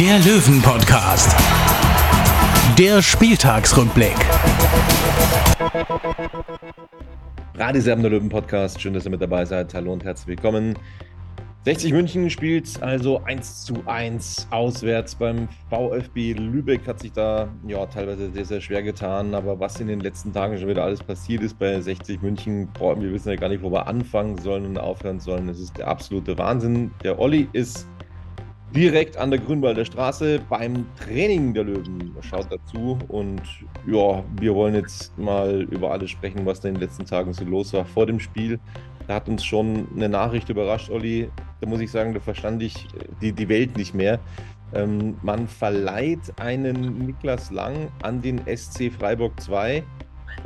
der Löwen-Podcast. Der Spieltagsrückblick. Radiserben der Löwen Podcast. Schön, dass ihr mit dabei seid. Hallo und herzlich willkommen. 60 München spielt also 1 zu 1 auswärts beim VfB Lübeck. Hat sich da ja teilweise sehr, sehr schwer getan. Aber was in den letzten Tagen schon wieder alles passiert ist bei 60 München, boah, wir wissen ja gar nicht, wo wir anfangen sollen und aufhören sollen. Das ist der absolute Wahnsinn. Der Olli ist direkt an der Grünwalder Straße beim Training der Löwen. Schaut dazu und ja, wir wollen jetzt mal über alles sprechen, was da in den letzten Tagen so los war vor dem Spiel. Da hat uns schon eine Nachricht überrascht, Olli. Da muss ich sagen, da verstand ich die, die Welt nicht mehr. Ähm, man verleiht einen Niklas Lang an den SC Freiburg 2.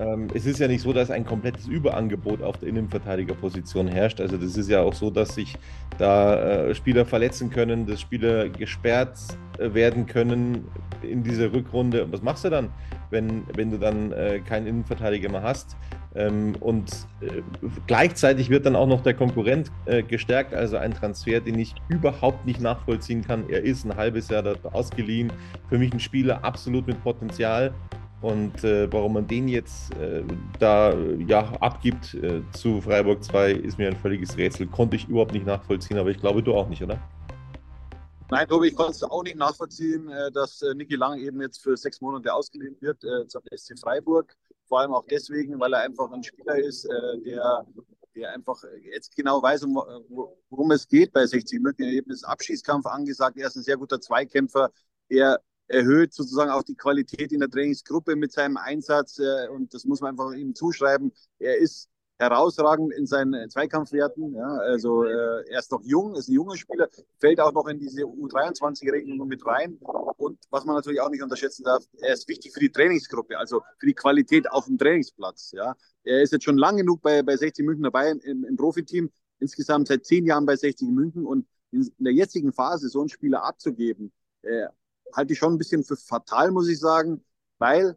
Ähm, es ist ja nicht so, dass ein komplettes Überangebot auf der Innenverteidigerposition herrscht. Also das ist ja auch so, dass sich da äh, Spieler verletzen können, dass Spieler gesperrt äh, werden können in dieser Rückrunde. Und was machst du dann, wenn, wenn du dann äh, keinen Innenverteidiger mehr hast? Ähm, und äh, gleichzeitig wird dann auch noch der Konkurrent äh, gestärkt, also ein Transfer, den ich überhaupt nicht nachvollziehen kann. Er ist ein halbes Jahr ausgeliehen. Für mich ein Spieler absolut mit Potenzial. Und äh, warum man den jetzt äh, da ja, abgibt äh, zu Freiburg 2, ist mir ein völliges Rätsel. Konnte ich überhaupt nicht nachvollziehen, aber ich glaube, du auch nicht, oder? Nein, Tobi, ich konnte es auch nicht nachvollziehen, äh, dass äh, Niki Lang eben jetzt für sechs Monate ausgeliehen wird äh, zum SC Freiburg. Vor allem auch deswegen, weil er einfach ein Spieler ist, der, der einfach jetzt genau weiß, um, worum es geht bei 60 München. Eben ist Abschießkampf angesagt. Er ist ein sehr guter Zweikämpfer. Er erhöht sozusagen auch die Qualität in der Trainingsgruppe mit seinem Einsatz. Und das muss man einfach ihm zuschreiben. Er ist herausragend in seinen Zweikampfwerten. Ja, also äh, er ist noch jung, ist ein junger Spieler, fällt auch noch in diese U23-Regelung mit rein. Und was man natürlich auch nicht unterschätzen darf, er ist wichtig für die Trainingsgruppe, also für die Qualität auf dem Trainingsplatz. Ja. Er ist jetzt schon lang genug bei, bei 60 München dabei im, im Profiteam, insgesamt seit zehn Jahren bei 60 München und in, in der jetzigen Phase so einen Spieler abzugeben, äh, halte ich schon ein bisschen für fatal, muss ich sagen, weil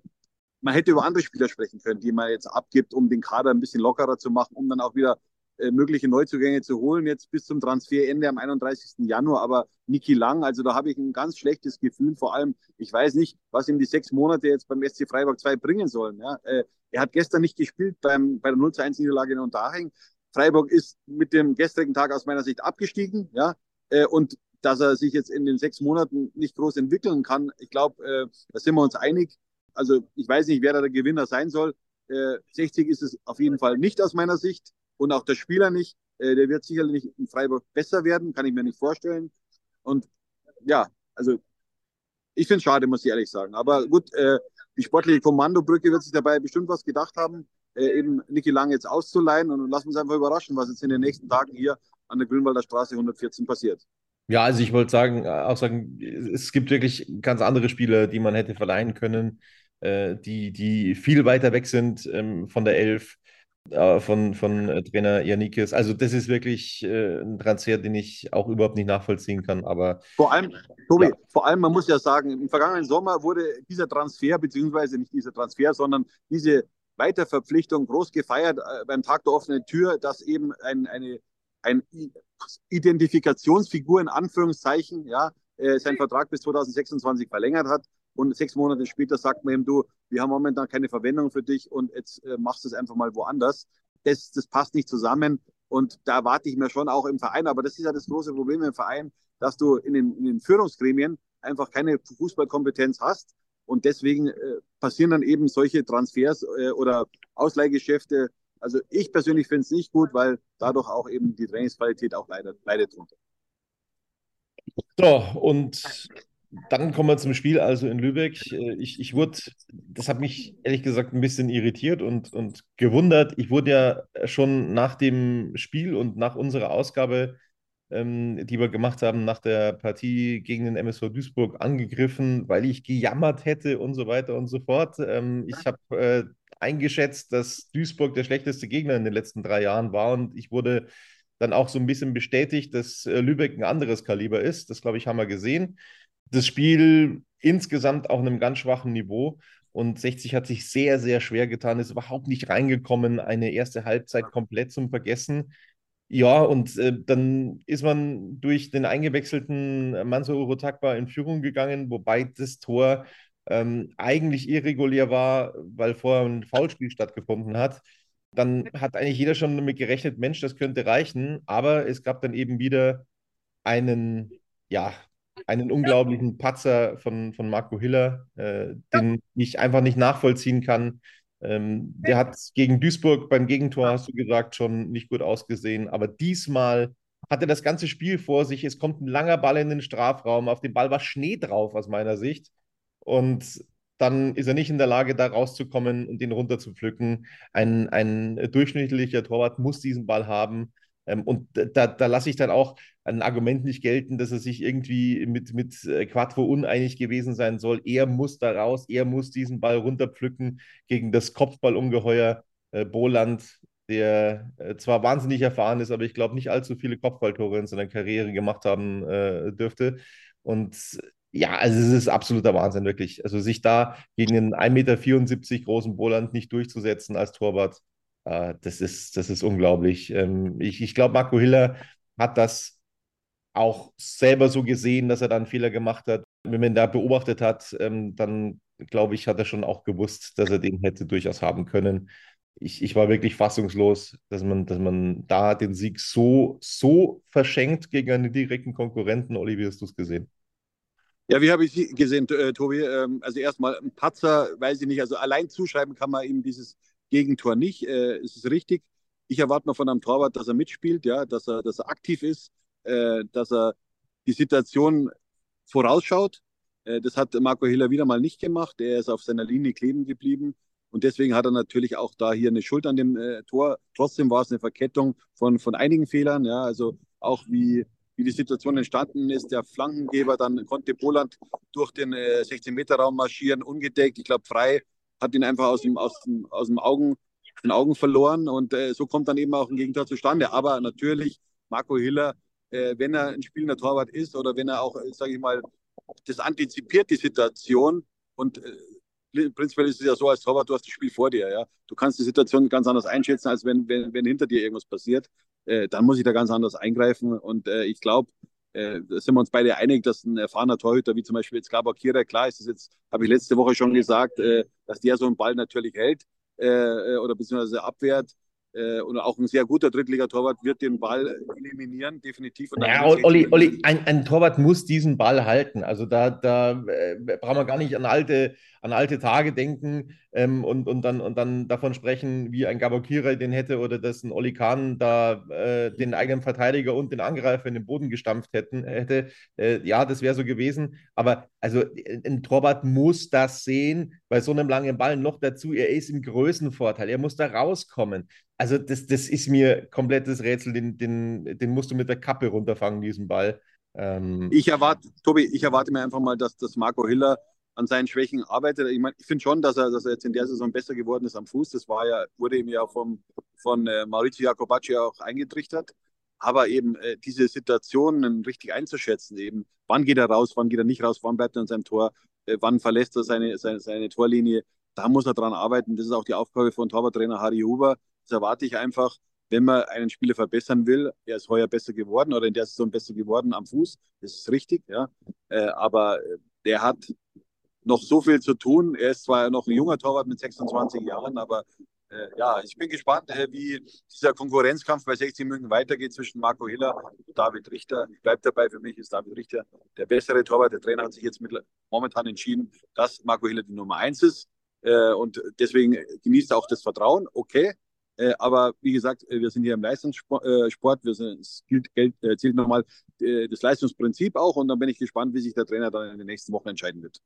man hätte über andere Spieler sprechen können, die man jetzt abgibt, um den Kader ein bisschen lockerer zu machen, um dann auch wieder äh, mögliche Neuzugänge zu holen, jetzt bis zum Transferende am 31. Januar. Aber Niki Lang, also da habe ich ein ganz schlechtes Gefühl. Vor allem, ich weiß nicht, was ihm die sechs Monate jetzt beim SC Freiburg 2 bringen sollen. Ja? Äh, er hat gestern nicht gespielt beim, bei der 0 1 Niederlage in Unterhaching. Freiburg ist mit dem gestrigen Tag aus meiner Sicht abgestiegen. Ja? Äh, und dass er sich jetzt in den sechs Monaten nicht groß entwickeln kann, ich glaube, äh, da sind wir uns einig also ich weiß nicht, wer da der Gewinner sein soll. Äh, 60 ist es auf jeden Fall nicht aus meiner Sicht und auch der Spieler nicht. Äh, der wird sicherlich in Freiburg besser werden, kann ich mir nicht vorstellen. Und ja, also ich finde es schade, muss ich ehrlich sagen. Aber gut, äh, die sportliche Kommandobrücke wird sich dabei bestimmt was gedacht haben, äh, eben Niki Lang jetzt auszuleihen und lassen uns einfach überraschen, was jetzt in den nächsten Tagen hier an der Grünwalder Straße 114 passiert. Ja, also ich wollte sagen, äh, auch sagen, es gibt wirklich ganz andere Spieler, die man hätte verleihen können äh, die, die viel weiter weg sind ähm, von der Elf, äh, von, von äh, Trainer Janikis. Also das ist wirklich äh, ein Transfer, den ich auch überhaupt nicht nachvollziehen kann. Aber vor allem, Tobi, ja. vor allem, man muss ja sagen, im vergangenen Sommer wurde dieser Transfer, beziehungsweise nicht dieser Transfer, sondern diese Weiterverpflichtung groß gefeiert beim Tag der offenen Tür, dass eben ein, eine ein Identifikationsfigur in Anführungszeichen, ja, äh, seinen Vertrag bis 2026 verlängert hat. Und sechs Monate später sagt man ihm, du, wir haben momentan keine Verwendung für dich und jetzt äh, machst du es einfach mal woanders. Das, das passt nicht zusammen. Und da erwarte ich mir schon auch im Verein, aber das ist ja das große Problem im Verein, dass du in den, in den Führungsgremien einfach keine Fußballkompetenz hast. Und deswegen äh, passieren dann eben solche Transfers äh, oder Ausleihgeschäfte. Also ich persönlich finde es nicht gut, weil dadurch auch eben die Trainingsqualität auch leidet, leidet drunter. So, und dann kommen wir zum Spiel, also in Lübeck. Äh, ich, ich wurde, das hat mich ehrlich gesagt ein bisschen irritiert und, und gewundert. Ich wurde ja schon nach dem Spiel und nach unserer Ausgabe ähm, die wir gemacht haben nach der Partie gegen den MSV Duisburg angegriffen, weil ich gejammert hätte und so weiter und so fort. Ähm, ich habe äh, eingeschätzt, dass Duisburg der schlechteste Gegner in den letzten drei Jahren war und ich wurde dann auch so ein bisschen bestätigt, dass äh, Lübeck ein anderes Kaliber ist. Das, glaube ich, haben wir gesehen. Das Spiel insgesamt auf einem ganz schwachen Niveau. Und 60 hat sich sehr, sehr schwer getan, ist überhaupt nicht reingekommen, eine erste Halbzeit komplett zum Vergessen. Ja, und äh, dann ist man durch den eingewechselten Manso Urotakba in Führung gegangen, wobei das Tor ähm, eigentlich irregulär war, weil vorher ein Foulspiel stattgefunden hat. Dann hat eigentlich jeder schon damit gerechnet, Mensch, das könnte reichen. Aber es gab dann eben wieder einen, ja, einen unglaublichen Patzer von, von Marco Hiller, äh, den ich einfach nicht nachvollziehen kann. Ähm, der hat gegen Duisburg beim Gegentor, hast du gesagt, schon nicht gut ausgesehen. Aber diesmal hat er das ganze Spiel vor sich. Es kommt ein langer Ball in den Strafraum. Auf dem Ball war Schnee drauf, aus meiner Sicht. Und dann ist er nicht in der Lage, da rauszukommen und den runterzupflücken. Ein, ein durchschnittlicher Torwart muss diesen Ball haben. Ähm, und da, da lasse ich dann auch ein Argument nicht gelten, dass er sich irgendwie mit, mit äh, Quattro uneinig gewesen sein soll. Er muss da raus, er muss diesen Ball runterpflücken gegen das Kopfballungeheuer äh, Boland, der äh, zwar wahnsinnig erfahren ist, aber ich glaube nicht allzu viele Kopfballtore in seiner Karriere gemacht haben dürfte. Und ja, also es ist absoluter Wahnsinn, wirklich. Also sich da gegen einen 1,74 Meter großen Boland nicht durchzusetzen als Torwart, äh, das, ist, das ist unglaublich. Ähm, ich ich glaube, Marco Hiller hat das auch selber so gesehen, dass er da einen Fehler gemacht hat. Wenn man da beobachtet hat, ähm, dann glaube ich, hat er schon auch gewusst, dass er den hätte durchaus haben können. Ich, ich war wirklich fassungslos, dass man, dass man da den Sieg so, so verschenkt gegen einen direkten Konkurrenten. Olli, wie hast du es gesehen? Ja, wie habe ich gesehen, äh, Tobi? Ähm, also erstmal ein Patzer, weiß ich nicht. Also allein zuschreiben kann man ihm dieses Gegentor nicht. Äh, es ist richtig. Ich erwarte mal von einem Torwart, dass er mitspielt, ja, dass er, dass er aktiv ist, äh, dass er die Situation vorausschaut. Das hat Marco Hiller wieder mal nicht gemacht. Er ist auf seiner Linie kleben geblieben. Und deswegen hat er natürlich auch da hier eine Schuld an dem Tor. Trotzdem war es eine Verkettung von, von einigen Fehlern. Ja, also auch wie, wie die Situation entstanden ist. Der Flankengeber, dann konnte Boland durch den äh, 16-Meter-Raum marschieren, ungedeckt. Ich glaube, frei hat ihn einfach aus dem, aus dem, aus dem Augen, den Augen verloren. Und äh, so kommt dann eben auch ein Gegentor zustande. Aber natürlich, Marco Hiller äh, wenn er ein spielender Torwart ist oder wenn er auch, äh, sage ich mal, das antizipiert, die Situation. Und äh, prinzipiell ist es ja so, als Torwart, du hast das Spiel vor dir. Ja? Du kannst die Situation ganz anders einschätzen, als wenn, wenn, wenn hinter dir irgendwas passiert. Äh, dann muss ich da ganz anders eingreifen. Und äh, ich glaube, äh, da sind wir uns beide einig, dass ein erfahrener Torhüter, wie zum Beispiel jetzt Gabor Kira, klar ist das jetzt, habe ich letzte Woche schon gesagt, äh, dass der so einen Ball natürlich hält äh, oder beziehungsweise abwehrt und auch ein sehr guter Drittligatorwart wird den Ball eliminieren, definitiv. ja, Olli, Olli ein, ein, Torwart muss diesen Ball halten. Also da, da brauchen wir gar nicht an alte, an alte Tage denken ähm, und, und, dann, und dann davon sprechen, wie ein Gabokira den hätte oder dass ein Olli Kahn da äh, den eigenen Verteidiger und den Angreifer in den Boden gestampft hätten, hätte. Äh, ja, das wäre so gewesen. Aber also ein Torwart muss das sehen, bei so einem langen Ball noch dazu, er ist im Größenvorteil, er muss da rauskommen. Also das, das ist mir komplettes Rätsel, den, den, den musst du mit der Kappe runterfangen, diesen Ball. Ähm, ich erwarte, Tobi, ich erwarte mir einfach mal, dass, dass Marco Hiller an seinen Schwächen arbeitet. Ich meine, ich finde schon, dass er, dass er jetzt in der Saison besser geworden ist am Fuß. Das war ja, wurde ihm ja vom, von äh, Maurizio Jacobacci auch eingetrichtert. Aber eben äh, diese Situationen richtig einzuschätzen, eben wann geht er raus, wann geht er nicht raus, wann bleibt er in seinem Tor, äh, wann verlässt er seine, seine, seine Torlinie, da muss er dran arbeiten. Das ist auch die Aufgabe von Torwarttrainer Harry Huber, das erwarte ich einfach, wenn man einen Spieler verbessern will. Er ist heuer besser geworden oder in der Saison besser geworden am Fuß. Das ist richtig, ja. Äh, aber der hat noch so viel zu tun. Er ist zwar noch ein junger Torwart mit 26 Jahren, aber äh, ja, ich bin gespannt, äh, wie dieser Konkurrenzkampf bei 60 München weitergeht zwischen Marco Hiller und David Richter. Ich bleibe dabei, für mich ist David Richter der bessere Torwart. Der Trainer hat sich jetzt mit, momentan entschieden, dass Marco Hiller die Nummer 1 ist. Äh, und deswegen genießt er auch das Vertrauen. Okay, äh, aber wie gesagt, äh, wir sind hier im Leistungssport. Äh, wir sind, es gilt, äh, zählt nochmal äh, das Leistungsprinzip auch. Und dann bin ich gespannt, wie sich der Trainer dann in den nächsten Wochen entscheiden wird.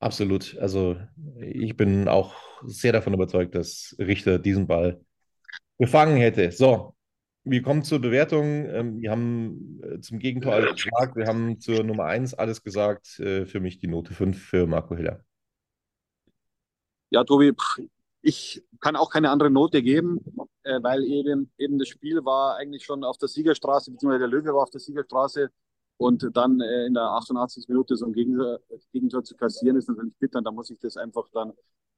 Absolut. Also ich bin auch sehr davon überzeugt, dass Richter diesen Ball gefangen hätte. So, wir kommen zur Bewertung. Ähm, wir haben äh, zum Gegentor alles gesagt. Wir haben zur Nummer 1 alles gesagt. Äh, für mich die Note 5 für Marco Hiller. Ja, Tobi, ich kann auch keine andere Note geben, äh, weil eben, eben das Spiel war eigentlich schon auf der Siegerstraße, beziehungsweise der Löwe war auf der Siegerstraße. Und dann äh, in der 88. Minute so ein Gegentor, Gegentor zu kassieren, ist natürlich bitter. Da muss ich das einfach dann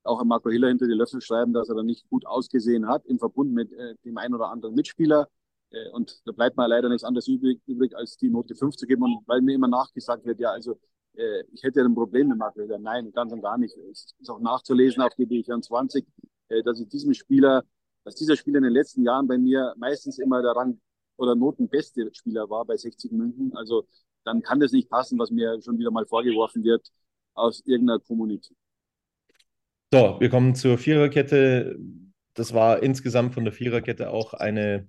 auch Marco Hiller hinter die Löffel schreiben, dass er dann nicht gut ausgesehen hat, im Verbund mit äh, dem einen oder anderen Mitspieler. Äh, und da bleibt mir leider nichts anderes übrig, übrig, als die Note 5 zu geben. Und weil mir immer nachgesagt wird, ja, also äh, ich hätte ein Problem mit Marco Hiller. Nein, ganz und gar nicht. Es ist auch nachzulesen auf die D24, äh, dass ich diesem Spieler, dass dieser Spieler in den letzten Jahren bei mir meistens immer der Rang oder notenbeste Spieler war bei 60 München. Also dann kann das nicht passen, was mir schon wieder mal vorgeworfen wird aus irgendeiner Community. So, wir kommen zur Viererkette. Das war insgesamt von der Viererkette auch eine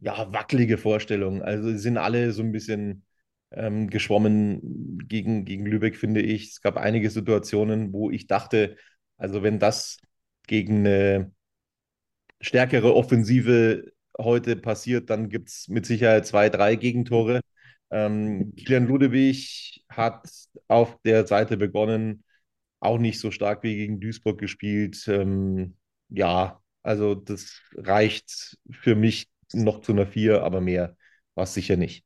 ja, wackelige Vorstellung. Also sie sind alle so ein bisschen ähm, geschwommen gegen, gegen Lübeck, finde ich. Es gab einige Situationen, wo ich dachte, also wenn das gegen eine stärkere Offensive heute passiert, dann gibt es mit Sicherheit zwei, drei Gegentore. Ähm, Kilian Ludewig hat auf der Seite begonnen, auch nicht so stark wie gegen Duisburg gespielt. Ähm, ja, also das reicht für mich noch zu einer 4, aber mehr war es sicher nicht.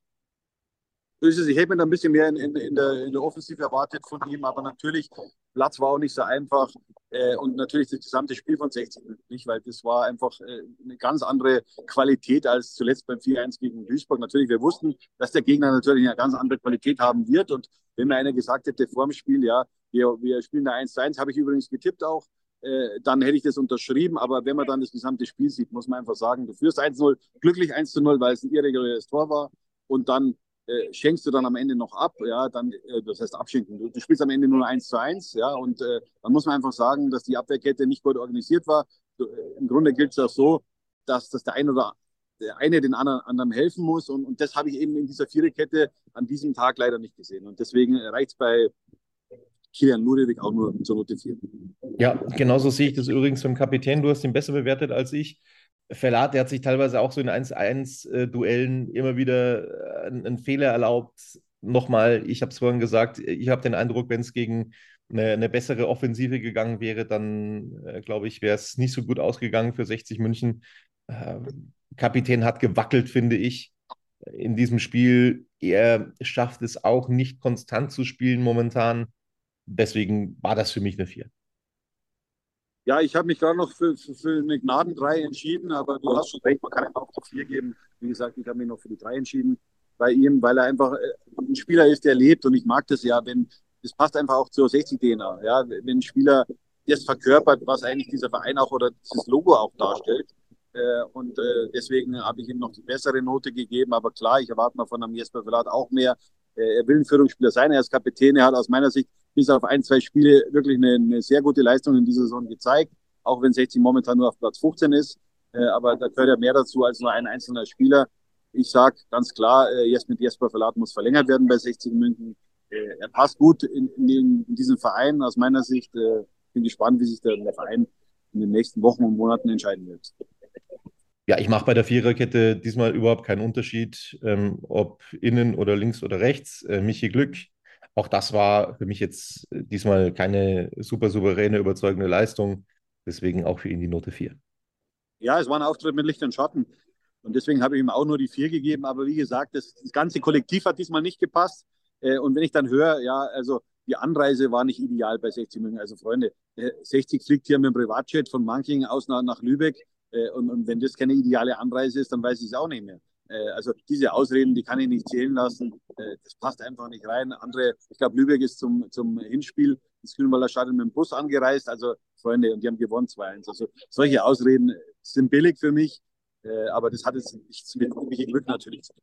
Ich hätte mir da ein bisschen mehr in, in, in, der, in der Offensive erwartet von ihm, aber natürlich, Platz war auch nicht so einfach äh, und natürlich das gesamte Spiel von 60 Minuten nicht, weil das war einfach äh, eine ganz andere Qualität als zuletzt beim 4-1 gegen Duisburg. Natürlich, wir wussten, dass der Gegner natürlich eine ganz andere Qualität haben wird und wenn mir einer gesagt hätte vor dem Spiel, ja, wir, wir spielen da 1-1, habe ich übrigens getippt auch, äh, dann hätte ich das unterschrieben. Aber wenn man dann das gesamte Spiel sieht, muss man einfach sagen, du führst 1-0, glücklich 1-0, weil es ein irreguläres Tor war. Und dann äh, schenkst du dann am Ende noch ab, ja, dann, äh, das heißt abschenken. Du, du, spielst am Ende nur 1 zu 1, ja, und äh, dann muss man einfach sagen, dass die Abwehrkette nicht gut organisiert war. Du, äh, Im Grunde gilt es auch so, dass, dass der eine oder der eine den anderen, anderen helfen muss. Und, und das habe ich eben in dieser Viererkette an diesem Tag leider nicht gesehen. Und deswegen reicht es bei Kilian Ludewig auch nur zur Note 4. Ja, genauso sehe ich das übrigens beim Kapitän. Du hast ihn besser bewertet als ich. Verlat, der hat sich teilweise auch so in 1-1-Duellen immer wieder äh, einen Fehler erlaubt. Nochmal, ich habe es vorhin gesagt, ich habe den Eindruck, wenn es gegen eine, eine, bessere Offensive gegangen wäre, dann äh, glaube ich, wäre es nicht so gut ausgegangen für 60 München. Äh, Kapitän hat gewackelt, finde ich, in diesem Spiel. Er schafft es auch nicht konstant zu spielen momentan. Deswegen war das für mich eine 4. Ja, ich habe mich gerade noch für, für, für, eine Gnaden 3 entschieden, aber du hast schon recht, man kann ihm auch die 4 geben. Wie gesagt, ich habe mich noch für die 3 entschieden bei ihm, weil er einfach äh, ein Spieler ist, der lebt und ich mag das ja, wenn das passt einfach auch zur 60-DNA. Ja, wenn ein Spieler das verkörpert, was eigentlich dieser Verein auch oder dieses Logo auch darstellt. Äh, und äh, deswegen habe ich ihm noch die bessere Note gegeben. Aber klar, ich erwarte mal von einem Jesper Verlat auch mehr. er will ein Führungsspieler sein, er ist Kapitän, er hat aus meiner Sicht bis auf ein, zwei Spiele wirklich eine, eine sehr gute Leistung in dieser Saison gezeigt, auch wenn 60 momentan nur auf Platz 15 ist. Äh, aber da gehört ja mehr dazu als nur ein einzelner Spieler. Ich sage ganz klar, äh, jetzt mit Jesper Verlat muss verlängert werden bei 60 München. Äh, er passt gut in, in, in diesen Verein aus meiner Sicht. Äh, bin gespannt, wie sich der, der Verein in den nächsten Wochen und Monaten entscheiden wird. Ja, ich mache bei der Viererkette diesmal überhaupt keinen Unterschied, ähm, ob innen oder links oder rechts. Äh, Michi Glück auch das war für mich jetzt äh, diesmal keine super souveräne, überzeugende Leistung. Deswegen auch für ihn die Note 4. Ja, es war ein Auftritt mit Licht und Schatten. Und deswegen habe ich ihm auch nur die 4 gegeben. Aber wie gesagt, das, das ganze Kollektiv hat diesmal nicht gepasst. Äh, und wenn ich dann höre, ja, also die Anreise war nicht ideal bei 60 München. Also Freunde, 60 äh, fliegt hier mit dem Privatjet von Manking aus nach, nach Lübeck. Und, und, wenn das keine ideale Anreise ist, dann weiß ich es auch nicht mehr. Äh, also diese Ausreden, die kann ich nicht zählen lassen. Äh, das passt einfach nicht rein. Andere, ich glaube, Lübeck ist zum, zum Hinspiel ins Grünwalder Stadion mit dem Bus angereist. Also Freunde, und die haben gewonnen 2-1. Also solche Ausreden sind billig für mich, äh, aber das hat jetzt nichts mit wirklichem Glück natürlich zu tun.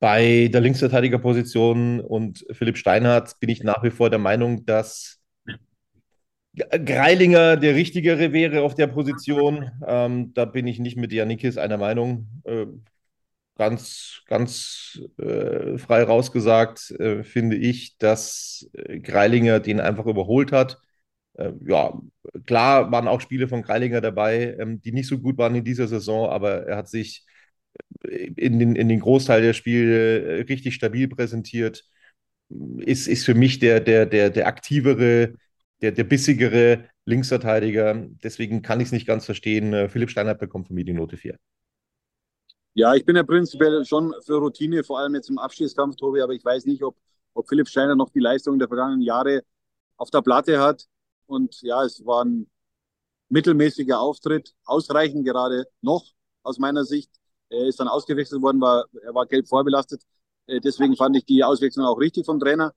Bei der Linksverteidigerposition und Philipp Steinhardt bin ich nach wie vor der Meinung, dass Greilinger der richtigere wäre auf der Position. Ähm, da bin ich nicht mit Janikis einer Meinung. Äh, ganz, ganz äh, frei rausgesagt, äh, finde ich, dass Greilinger den einfach überholt hat. Äh, ja, klar waren auch Spiele von Greilinger dabei, ähm, die nicht so gut waren in dieser Saison, aber er hat sich in den, in den Großteil der Spiele richtig stabil präsentiert. Ist, ist für mich der, der, der, der aktivere, der, der bissigere Linksverteidiger. Deswegen kann ich es nicht ganz verstehen. Philipp Steinert bekommt von mir die Note 4. Ja, ich bin ja prinzipiell schon für Routine, vor allem jetzt im Abschießkampf, Tobi, aber ich weiß nicht, ob, ob Philipp Steiner noch die Leistung der vergangenen Jahre auf der Platte hat. Und ja, es war ein mittelmäßiger Auftritt, ausreichend gerade noch aus meiner Sicht. Er ist dann ausgewechselt worden, war, er war gelb vorbelastet. Äh, deswegen fand ich die Auswechslung auch richtig vom Trainer.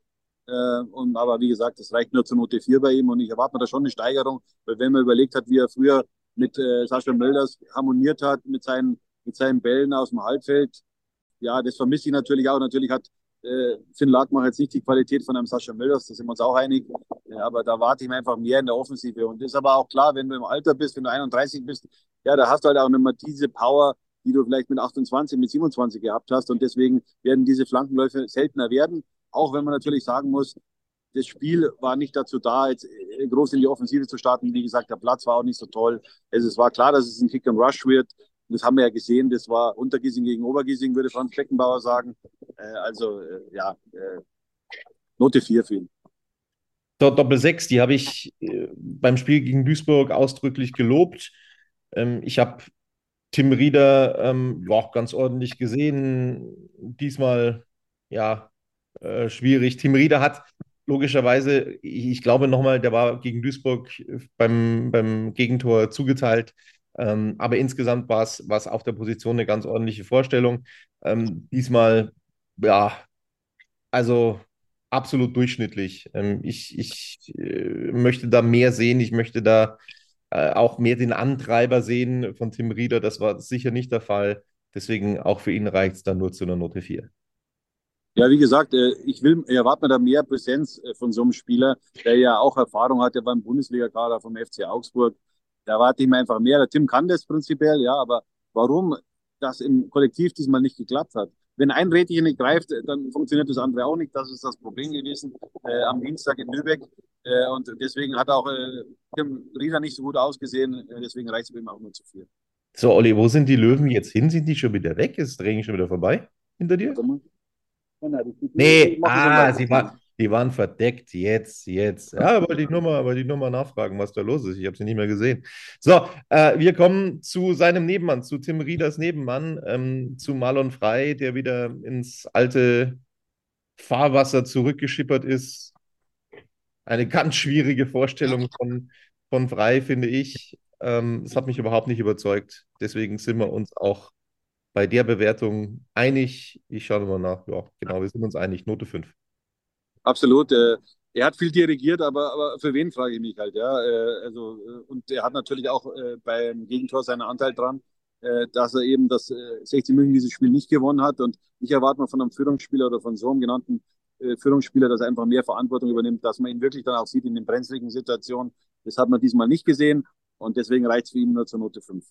Äh, und, aber wie gesagt, es reicht nur zur Note 4 bei ihm und ich erwarte mir da schon eine Steigerung, weil wenn man überlegt hat, wie er früher mit äh, Sascha Mölders harmoniert hat, mit seinen mit seinen Bällen aus dem Halbfeld. Ja, das vermisse ich natürlich auch. Natürlich hat äh, Finn Lagmach jetzt nicht die Qualität von einem Sascha Mölders, da sind wir uns auch einig. Ja, aber da warte ich mir einfach mehr in der Offensive. Und das ist aber auch klar, wenn du im Alter bist, wenn du 31 bist, ja, da hast du halt auch nicht mehr diese Power, die du vielleicht mit 28, mit 27 gehabt hast. Und deswegen werden diese Flankenläufe seltener werden. Auch wenn man natürlich sagen muss, das Spiel war nicht dazu da, jetzt äh, groß in die Offensive zu starten. Wie gesagt, der Platz war auch nicht so toll. Also es war klar, dass es ein Kick and Rush wird. Das haben wir ja gesehen, das war Untergiesing gegen Obergiesing, würde Franz Fleckenbauer sagen. Äh, also äh, ja, Note 4 für ihn. Doppel 6, die habe ich beim Spiel gegen Duisburg ausdrücklich gelobt. Ähm, ich habe Tim Rieder ähm, ja, ganz ordentlich gesehen. Diesmal ja äh, schwierig. Tim Rieder hat logischerweise, ich, glaube nochmal, der war gegen Duisburg beim, beim Gegentor zugeteilt. Ähm, aber insgesamt war es auf der Position eine ganz ordentliche Vorstellung. Ähm, diesmal, ja, also absolut durchschnittlich. Ähm, ich ich äh, möchte da mehr sehen. Ich möchte da äh, auch mehr den Antreiber sehen von Tim Rieder. Das war sicher nicht der Fall. Deswegen auch für ihn reicht es dann nur zu einer Note 4. Ja, wie gesagt, äh, ich will, erwarte mir da mehr Präsenz äh, von so einem Spieler, der ja auch Erfahrung hatte beim Bundesliga-Kader vom FC Augsburg. Da erwarte ich mir einfach mehr. Der Tim kann das prinzipiell, ja, aber warum das im Kollektiv diesmal nicht geklappt hat? Wenn ein Rädchen nicht greift, dann funktioniert das andere auch nicht. Das ist das Problem gewesen äh, am Dienstag in Lübeck. Äh, und deswegen hat auch äh, Tim Rieder nicht so gut ausgesehen. Äh, deswegen reicht es ihm auch nur zu viel. So, Olli, wo sind die Löwen jetzt hin? Sind die schon wieder weg? Ist das Training schon wieder vorbei hinter dir? Nee, ah, sie war, die waren verdeckt, jetzt, jetzt. Ja, wollte ich nur mal, wollte ich nur mal nachfragen, was da los ist. Ich habe sie nicht mehr gesehen. So, äh, wir kommen zu seinem Nebenmann, zu Tim Rieders Nebenmann, ähm, zu Marlon Frey, der wieder ins alte Fahrwasser zurückgeschippert ist. Eine ganz schwierige Vorstellung von, von Frey, finde ich. Ähm, es hat mich überhaupt nicht überzeugt. Deswegen sind wir uns auch bei der Bewertung einig. Ich schaue mal nach. Ja, genau, wir sind uns einig. Note 5. Absolut. Äh, er hat viel dirigiert, aber, aber für wen frage ich mich halt, ja. Äh, also, äh, und er hat natürlich auch äh, beim Gegentor seinen Anteil dran, äh, dass er eben das äh, 60 München dieses Spiel nicht gewonnen hat. Und ich erwarte mal von einem Führungsspieler oder von so einem genannten äh, Führungsspieler, dass er einfach mehr Verantwortung übernimmt, dass man ihn wirklich dann auch sieht in den brenzligen Situationen. Das hat man diesmal nicht gesehen und deswegen reicht es für ihn nur zur Note 5.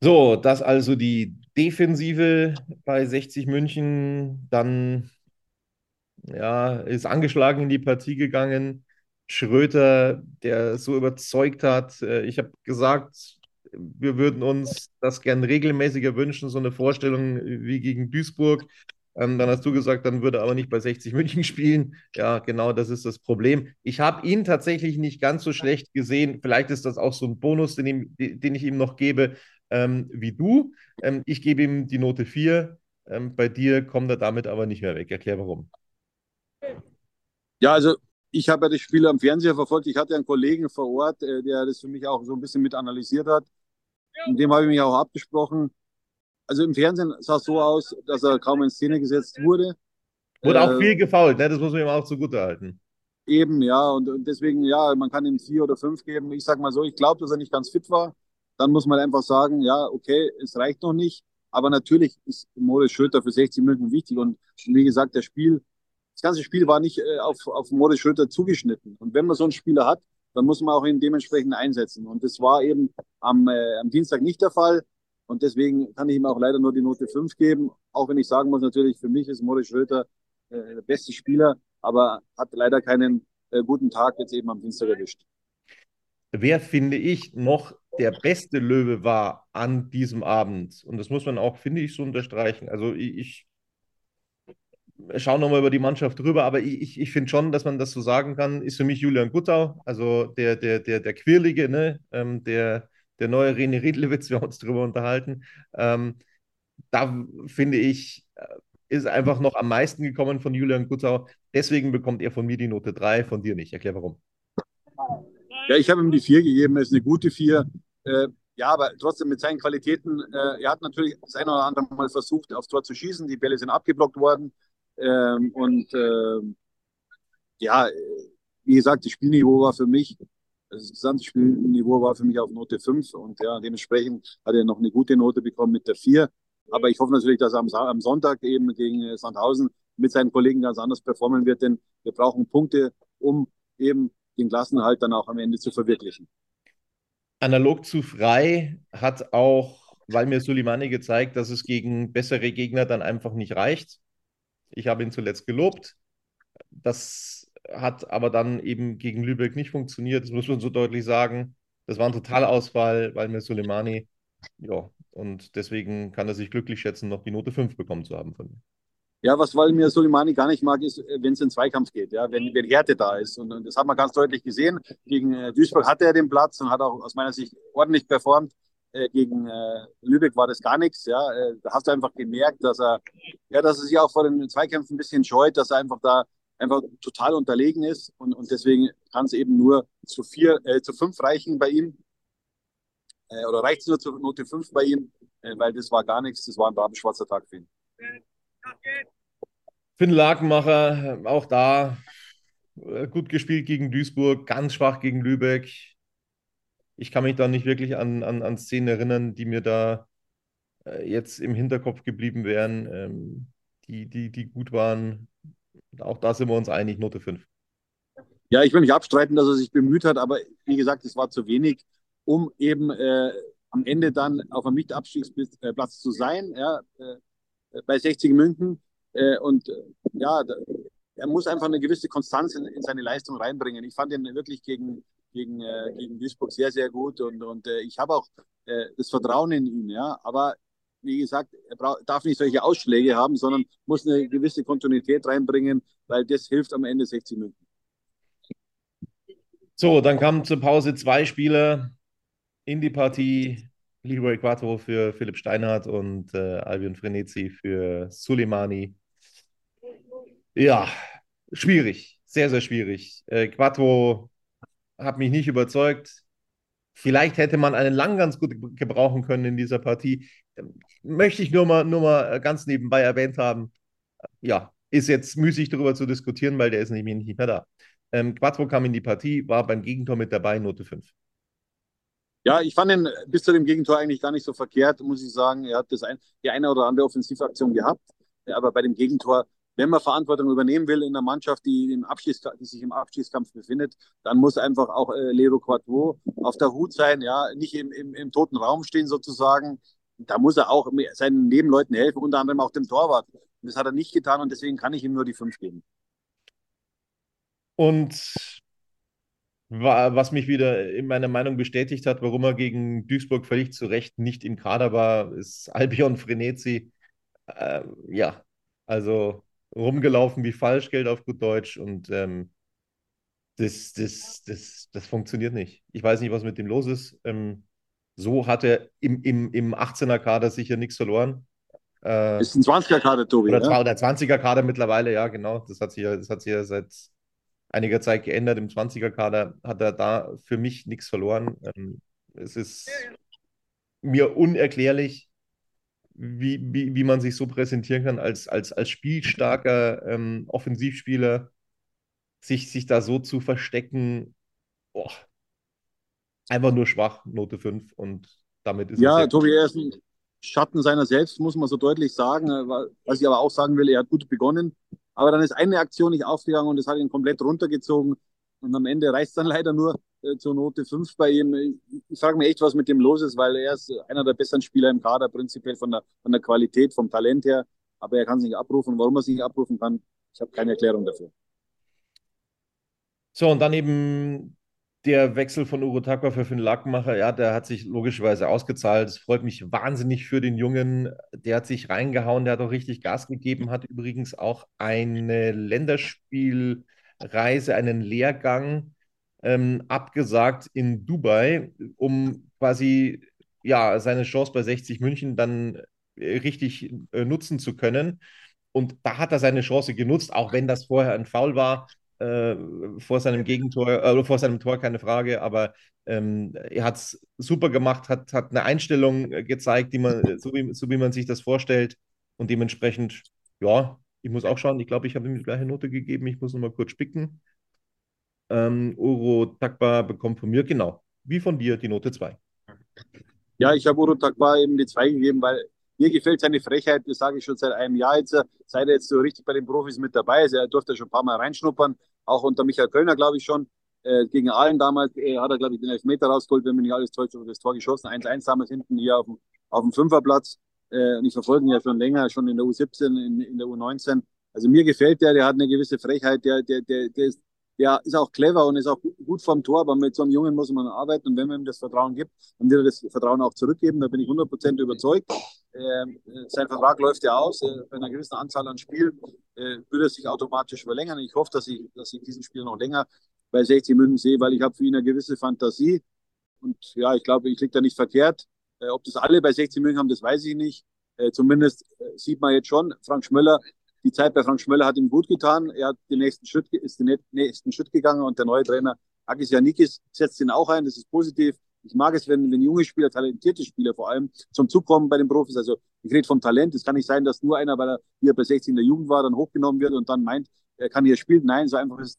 So, das also die Defensive bei 60 München. Dann ja, ist angeschlagen in die Partie gegangen. Schröter, der so überzeugt hat. Äh, ich habe gesagt, wir würden uns das gern regelmäßiger wünschen, so eine Vorstellung wie gegen Duisburg. Ähm, dann hast du gesagt, dann würde er aber nicht bei 60 München spielen. Ja, genau, das ist das Problem. Ich habe ihn tatsächlich nicht ganz so schlecht gesehen. Vielleicht ist das auch so ein Bonus, den, ihm, den ich ihm noch gebe, ähm, wie du. Ähm, ich gebe ihm die Note 4. Ähm, bei dir kommt er damit aber nicht mehr weg. Erklär warum. Ja, also ich habe ja das Spiel am Fernseher verfolgt. Ich hatte einen Kollegen vor Ort, äh, der das für mich auch so ein bisschen mit analysiert hat. Mit dem habe ich mich auch abgesprochen. Also im Fernsehen sah es so aus, dass er kaum in Szene gesetzt wurde. Wurde auch Äh, viel gefault, ne? Das muss man ihm auch zugute halten. Eben, ja, und, und deswegen, ja, man kann ihm vier oder fünf geben. Ich sag mal so, ich glaube, dass er nicht ganz fit war. Dann muss man einfach sagen, ja, okay, es reicht noch nicht. Aber natürlich ist Moritz Schröter für 60 Minuten wichtig. Und wie gesagt, das Spiel, das ganze Spiel war nicht äh, auf, auf Moritz Schröter zugeschnitten. Und wenn man so einen Spieler hat, dann muss man auch ihn dementsprechend einsetzen. Und das war eben am, äh, am Dienstag nicht der Fall. Und deswegen kann ich ihm auch leider nur die Note 5 geben. Auch wenn ich sagen muss, natürlich, für mich ist Moritz Schröter äh, der beste Spieler aber hat leider keinen äh, guten Tag jetzt eben am Dienstag erwischt. Wer, finde ich, noch der beste Löwe war an diesem Abend, und das muss man auch, finde ich, so unterstreichen. Also ich, ich schaue nochmal über die Mannschaft drüber, aber ich, ich finde schon, dass man das so sagen kann, ist für mich Julian Guttau, also der, der, der, der Quirlige, ne? Ähm, der, der neue René Riedlewitz, wir haben uns drüber unterhalten. Ähm, da finde ich, äh, ist einfach noch am meisten gekommen von Julian Guttau. Deswegen bekommt er von mir die Note 3, von dir nicht. Erklär warum. Ja, ich habe ihm die 4 gegeben, er ist eine gute 4. Äh, ja, aber trotzdem mit seinen Qualitäten, äh, er hat natürlich das eine oder andere Mal versucht, aufs Tor zu schießen. Die Bälle sind abgeblockt worden. Ähm, und äh, ja, wie gesagt, das Spielniveau war für mich, das gesamte Spielniveau war für mich auf Note 5 und ja, dementsprechend hat er noch eine gute Note bekommen mit der 4. Aber ich hoffe natürlich, dass er am, am Sonntag eben gegen Sandhausen mit seinen Kollegen ganz anders performen wird, denn wir brauchen Punkte, um eben den Klassenhalt dann auch am Ende zu verwirklichen. Analog zu Frei hat auch Valmir Sulimani gezeigt, dass es gegen bessere Gegner dann einfach nicht reicht. Ich habe ihn zuletzt gelobt. Das hat aber dann eben gegen Lübeck nicht funktioniert. Das muss man so deutlich sagen. Das war ein Totalausfall, Valmir Sulimani. Ja, und deswegen kann er sich glücklich schätzen, noch die Note 5 bekommen zu haben von mir. Ja, was Valmir Soleimani gar nicht mag, ist, wenn es in Zweikampf geht, ja, wenn, wenn Härte da ist. Und, und das hat man ganz deutlich gesehen. Gegen äh, Duisburg hatte er den Platz und hat auch aus meiner Sicht ordentlich performt. Äh, gegen äh, Lübeck war das gar nichts. Ja, äh, da hast du einfach gemerkt, dass er, ja, dass er sich auch vor den Zweikämpfen ein bisschen scheut, dass er einfach da einfach total unterlegen ist. Und, und deswegen kann es eben nur zu vier, äh, zu fünf reichen bei ihm. Äh, oder reicht es nur zu Note fünf bei ihm, weil das war gar nichts. Das war ein rabenschwarzer Tag für ihn. Finn Lakenmacher, auch da gut gespielt gegen Duisburg, ganz schwach gegen Lübeck. Ich kann mich da nicht wirklich an, an, an Szenen erinnern, die mir da äh, jetzt im Hinterkopf geblieben wären, ähm, die, die, die gut waren. Auch da sind wir uns einig, Note 5. Ja, ich will nicht abstreiten, dass er sich bemüht hat, aber wie gesagt, es war zu wenig, um eben äh, am Ende dann auf einem Nicht-Abstiegsplatz zu sein. Ja, äh, bei 60 München. Äh, und äh, ja, da, er muss einfach eine gewisse Konstanz in, in, seine Leistung reinbringen. Ich fand ihn wirklich gegen, gegen, äh, gegen Duisburg sehr, sehr gut und, und äh, ich habe auch äh, das Vertrauen in ihn. Ja, aber wie gesagt, er darf nicht solche Ausschläge haben, sondern muss eine gewisse Kontinuität reinbringen, weil das hilft am Ende 60 München. So, dann kamen zur Pause zwei Spieler in die Partie. Leroy Quattro für Philipp Steinhardt und äh, Albion Frenetzi für Suleimani. Ja, schwierig, sehr, sehr schwierig. Äh, Quattro hat mich nicht überzeugt. Vielleicht hätte man einen lang ganz gut gebrauchen können in dieser Partie. Möchte ich nur mal, nur mal ganz nebenbei erwähnt haben. Ja, ist jetzt müßig darüber zu diskutieren, weil der ist nämlich nicht mehr da. Ähm, Quattro kam in die Partie, war beim Gegentor mit dabei, Note 5. Ja, ich fand ihn bis zu dem Gegentor eigentlich gar nicht so verkehrt, muss ich sagen. Er hat das ein, die eine oder andere Offensivaktion gehabt, aber bei dem Gegentor, wenn man Verantwortung übernehmen will in einer Mannschaft, die, im die sich im Abschießkampf befindet, dann muss einfach auch äh, Lero Quattro auf der Hut sein, ja, nicht im, im, im toten Raum stehen sozusagen. Da muss er auch seinen Nebenleuten helfen, unter anderem auch dem Torwart. Das hat er nicht getan und deswegen kann ich ihm nur die fünf geben. Und was mich wieder in meiner Meinung bestätigt hat, warum er gegen Duisburg völlig zu Recht nicht im Kader war, ist Albion Frenetzi. Äh, ja, also rumgelaufen wie Falschgeld auf gut Deutsch und ähm, das, das, das, das funktioniert nicht. Ich weiß nicht, was mit dem los ist. Ähm, so hat er im, im, im 18er-Kader sicher nichts verloren. Äh, ist ein 20er-Kader, Tobi. Oder, ja? oder 20er-Kader mittlerweile, ja, genau. Das hat sich ja, das hat sich ja seit einiger Zeit geändert. Im 20er-Kader hat er da für mich nichts verloren. Ähm, es ist mir unerklärlich, wie, wie, wie man sich so präsentieren kann als, als, als spielstarker ähm, Offensivspieler, sich, sich da so zu verstecken, boah, einfach nur schwach, Note 5 und damit ist Ja, es Tobi, er ist ein Schatten seiner selbst, muss man so deutlich sagen. Was ich aber auch sagen will, er hat gut begonnen. Aber dann ist eine Aktion nicht aufgegangen und das hat ihn komplett runtergezogen. Und am Ende reicht es dann leider nur äh, zur Note 5 bei ihm. Ich, frage mich echt, was mit dem los ist, weil er ist einer der besseren Spieler im Kader, prinzipiell von der, von der Qualität, vom Talent her. Aber er kann es nicht abrufen. Warum er es nicht abrufen kann, ich habe keine Erklärung dafür. So, und dann eben der Wechsel von Ugo Takwa für Finn Lackmacher, ja, der hat sich logischerweise ausgezahlt. Es freut mich wahnsinnig für den Jungen. Der hat sich reingehauen, der hat auch richtig Gas gegeben, hat übrigens auch eine Länderspielreise, einen Lehrgang ähm, abgesagt in Dubai, um quasi ja, seine Chance bei 60 München dann äh, richtig äh, nutzen zu können. Und da hat er seine Chance genutzt, auch wenn das vorher ein Foul war äh, vor seinem Gegentor, äh, vor seinem Tor, keine Frage, aber ähm, er hat es super gemacht, hat, hat eine Einstellung gezeigt, die man, so wie, so wie man sich das vorstellt und dementsprechend, ja, ich muss auch schauen, ich glaube, ich habe ihm die gleiche Note gegeben, ich muss nochmal kurz spicken. Ähm, Uro Takba bekommt von mir, genau, wie von dir, die Note 2. Ja, ich habe Uro Takba eben die 2 gegeben, weil mir gefällt seine Frechheit, das sage ich schon seit einem Jahr jetzt, seit er jetzt so richtig bei den Profis mit dabei ist. Er durfte schon ein paar Mal reinschnuppern, auch unter Michael Kölner, glaube ich schon. Äh, gegen Aalen damals äh, hat er, glaube ich, den Elfmeter rausgeholt, wenn mir nicht alles täuscht, das Tor geschossen. 1-1 damals hinten hier auf dem, auf dem Fünferplatz. Äh, und ich verfolge ihn ja schon länger, schon in der U17, in, in der U19. Also mir gefällt der, der hat eine gewisse Frechheit, der, der, der, der ist der ist auch clever und ist auch gut vom Tor, aber mit so einem Jungen muss man arbeiten und wenn man ihm das Vertrauen gibt, dann wird er das Vertrauen auch zurückgeben, da bin ich 100% überzeugt. Ähm, sein Vertrag läuft ja aus, äh, bei einer gewissen Anzahl an Spielen äh, würde er sich automatisch verlängern. Ich hoffe, dass ich, dass ich diesen Spiel noch länger bei 60 München sehe, weil ich habe für ihn eine gewisse Fantasie und ja, ich glaube, ich liege da nicht verkehrt. Äh, ob das alle bei 60 München haben, das weiß ich nicht. Äh, zumindest äh, sieht man jetzt schon, Frank Schmöller die Zeit bei Frank Schmöller hat ihm gut getan. Er hat den nächsten Schritt, ist den nächsten Schritt gegangen und der neue Trainer Agis Janikis setzt ihn auch ein. Das ist positiv. Ich mag es, wenn, wenn junge Spieler, talentierte Spieler vor allem zum Zug kommen bei den Profis. Also ich rede vom Talent. Es kann nicht sein, dass nur einer, weil er hier bei 16 in der Jugend war, dann hochgenommen wird und dann meint, er kann hier spielen. Nein, so einfach ist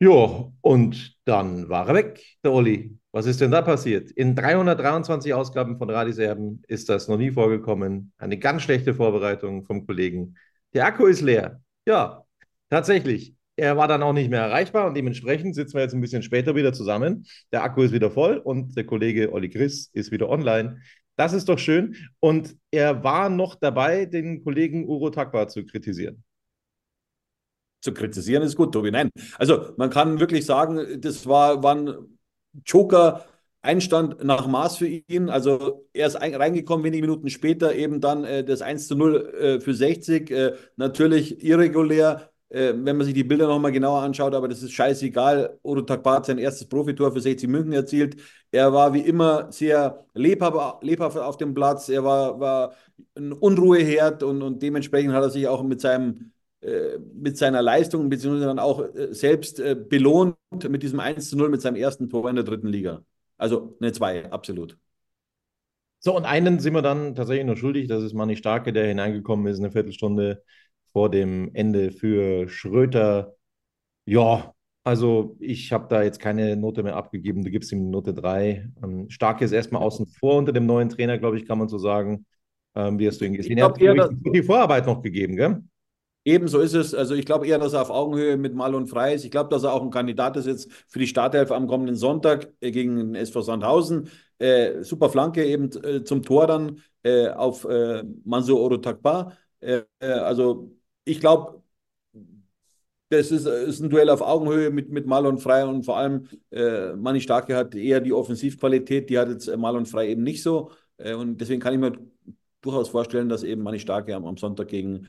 Jo, und dann war er weg, der Olli. Was ist denn da passiert? In 323 Ausgaben von Radiserben ist das noch nie vorgekommen. Eine ganz schlechte Vorbereitung vom Kollegen. Der Akku ist leer. Ja, tatsächlich. Er war dann auch nicht mehr erreichbar und dementsprechend sitzen wir jetzt ein bisschen später wieder zusammen. Der Akku ist wieder voll und der Kollege Olli Chris ist wieder online. Das ist doch schön. Und er war noch dabei, den Kollegen Uro Takwa zu kritisieren. Zu kritisieren ist gut, Tobi. Nein. Also man kann wirklich sagen, das war, waren Joker Einstand nach Maß für ihn. Also er ist reingekommen, wenige Minuten später eben dann äh, das 1 zu 0 äh, für 60. Äh, natürlich irregulär, äh, wenn man sich die Bilder nochmal genauer anschaut, aber das ist scheißegal. Odo Takbar hat sein erstes Profitor für 60 München erzielt. Er war wie immer sehr lebhaft, lebhaft auf dem Platz. Er war, war ein Unruheherd und, und dementsprechend hat er sich auch mit seinem äh, mit seiner Leistung beziehungsweise dann auch äh, selbst belohnt mit diesem 1 zu 0 mit seinem ersten Tor in der dritten Liga. Also eine 2, absolut. So, und einen sind wir dann tatsächlich noch schuldig. Das ist Manni Starke, der hineingekommen ist, eine Viertelstunde vor dem Ende für Schröter. Ja, also ich habe da jetzt keine Note mehr abgegeben. Du gibst ihm Note 3. Ähm, Starke ist erstmal außen vor unter dem neuen Trainer, glaube ich, kann man so sagen. Ähm, wie hast du ihn gesehen? Er hat die Vorarbeit noch gegeben, gell? Ebenso ist es. Also ich glaube eher, dass er auf Augenhöhe mit Malon frei ist. Ich glaube, dass er auch ein Kandidat ist jetzt für die Startelf am kommenden Sonntag äh, gegen den SV Sandhausen. Äh, super Flanke eben äh, zum Tor dann äh, auf äh, Mansur Orotakba. Äh, also ich glaube, das ist, ist, ein Duell auf Augenhöhe mit, mit Marlon Frei und vor allem Manni Starke hat eher die Offensivqualität, die hat jetzt Marlon Frei eben nicht so. und deswegen kann ich mir durchaus vorstellen, dass eben Manni Starke am, am Sonntag gegen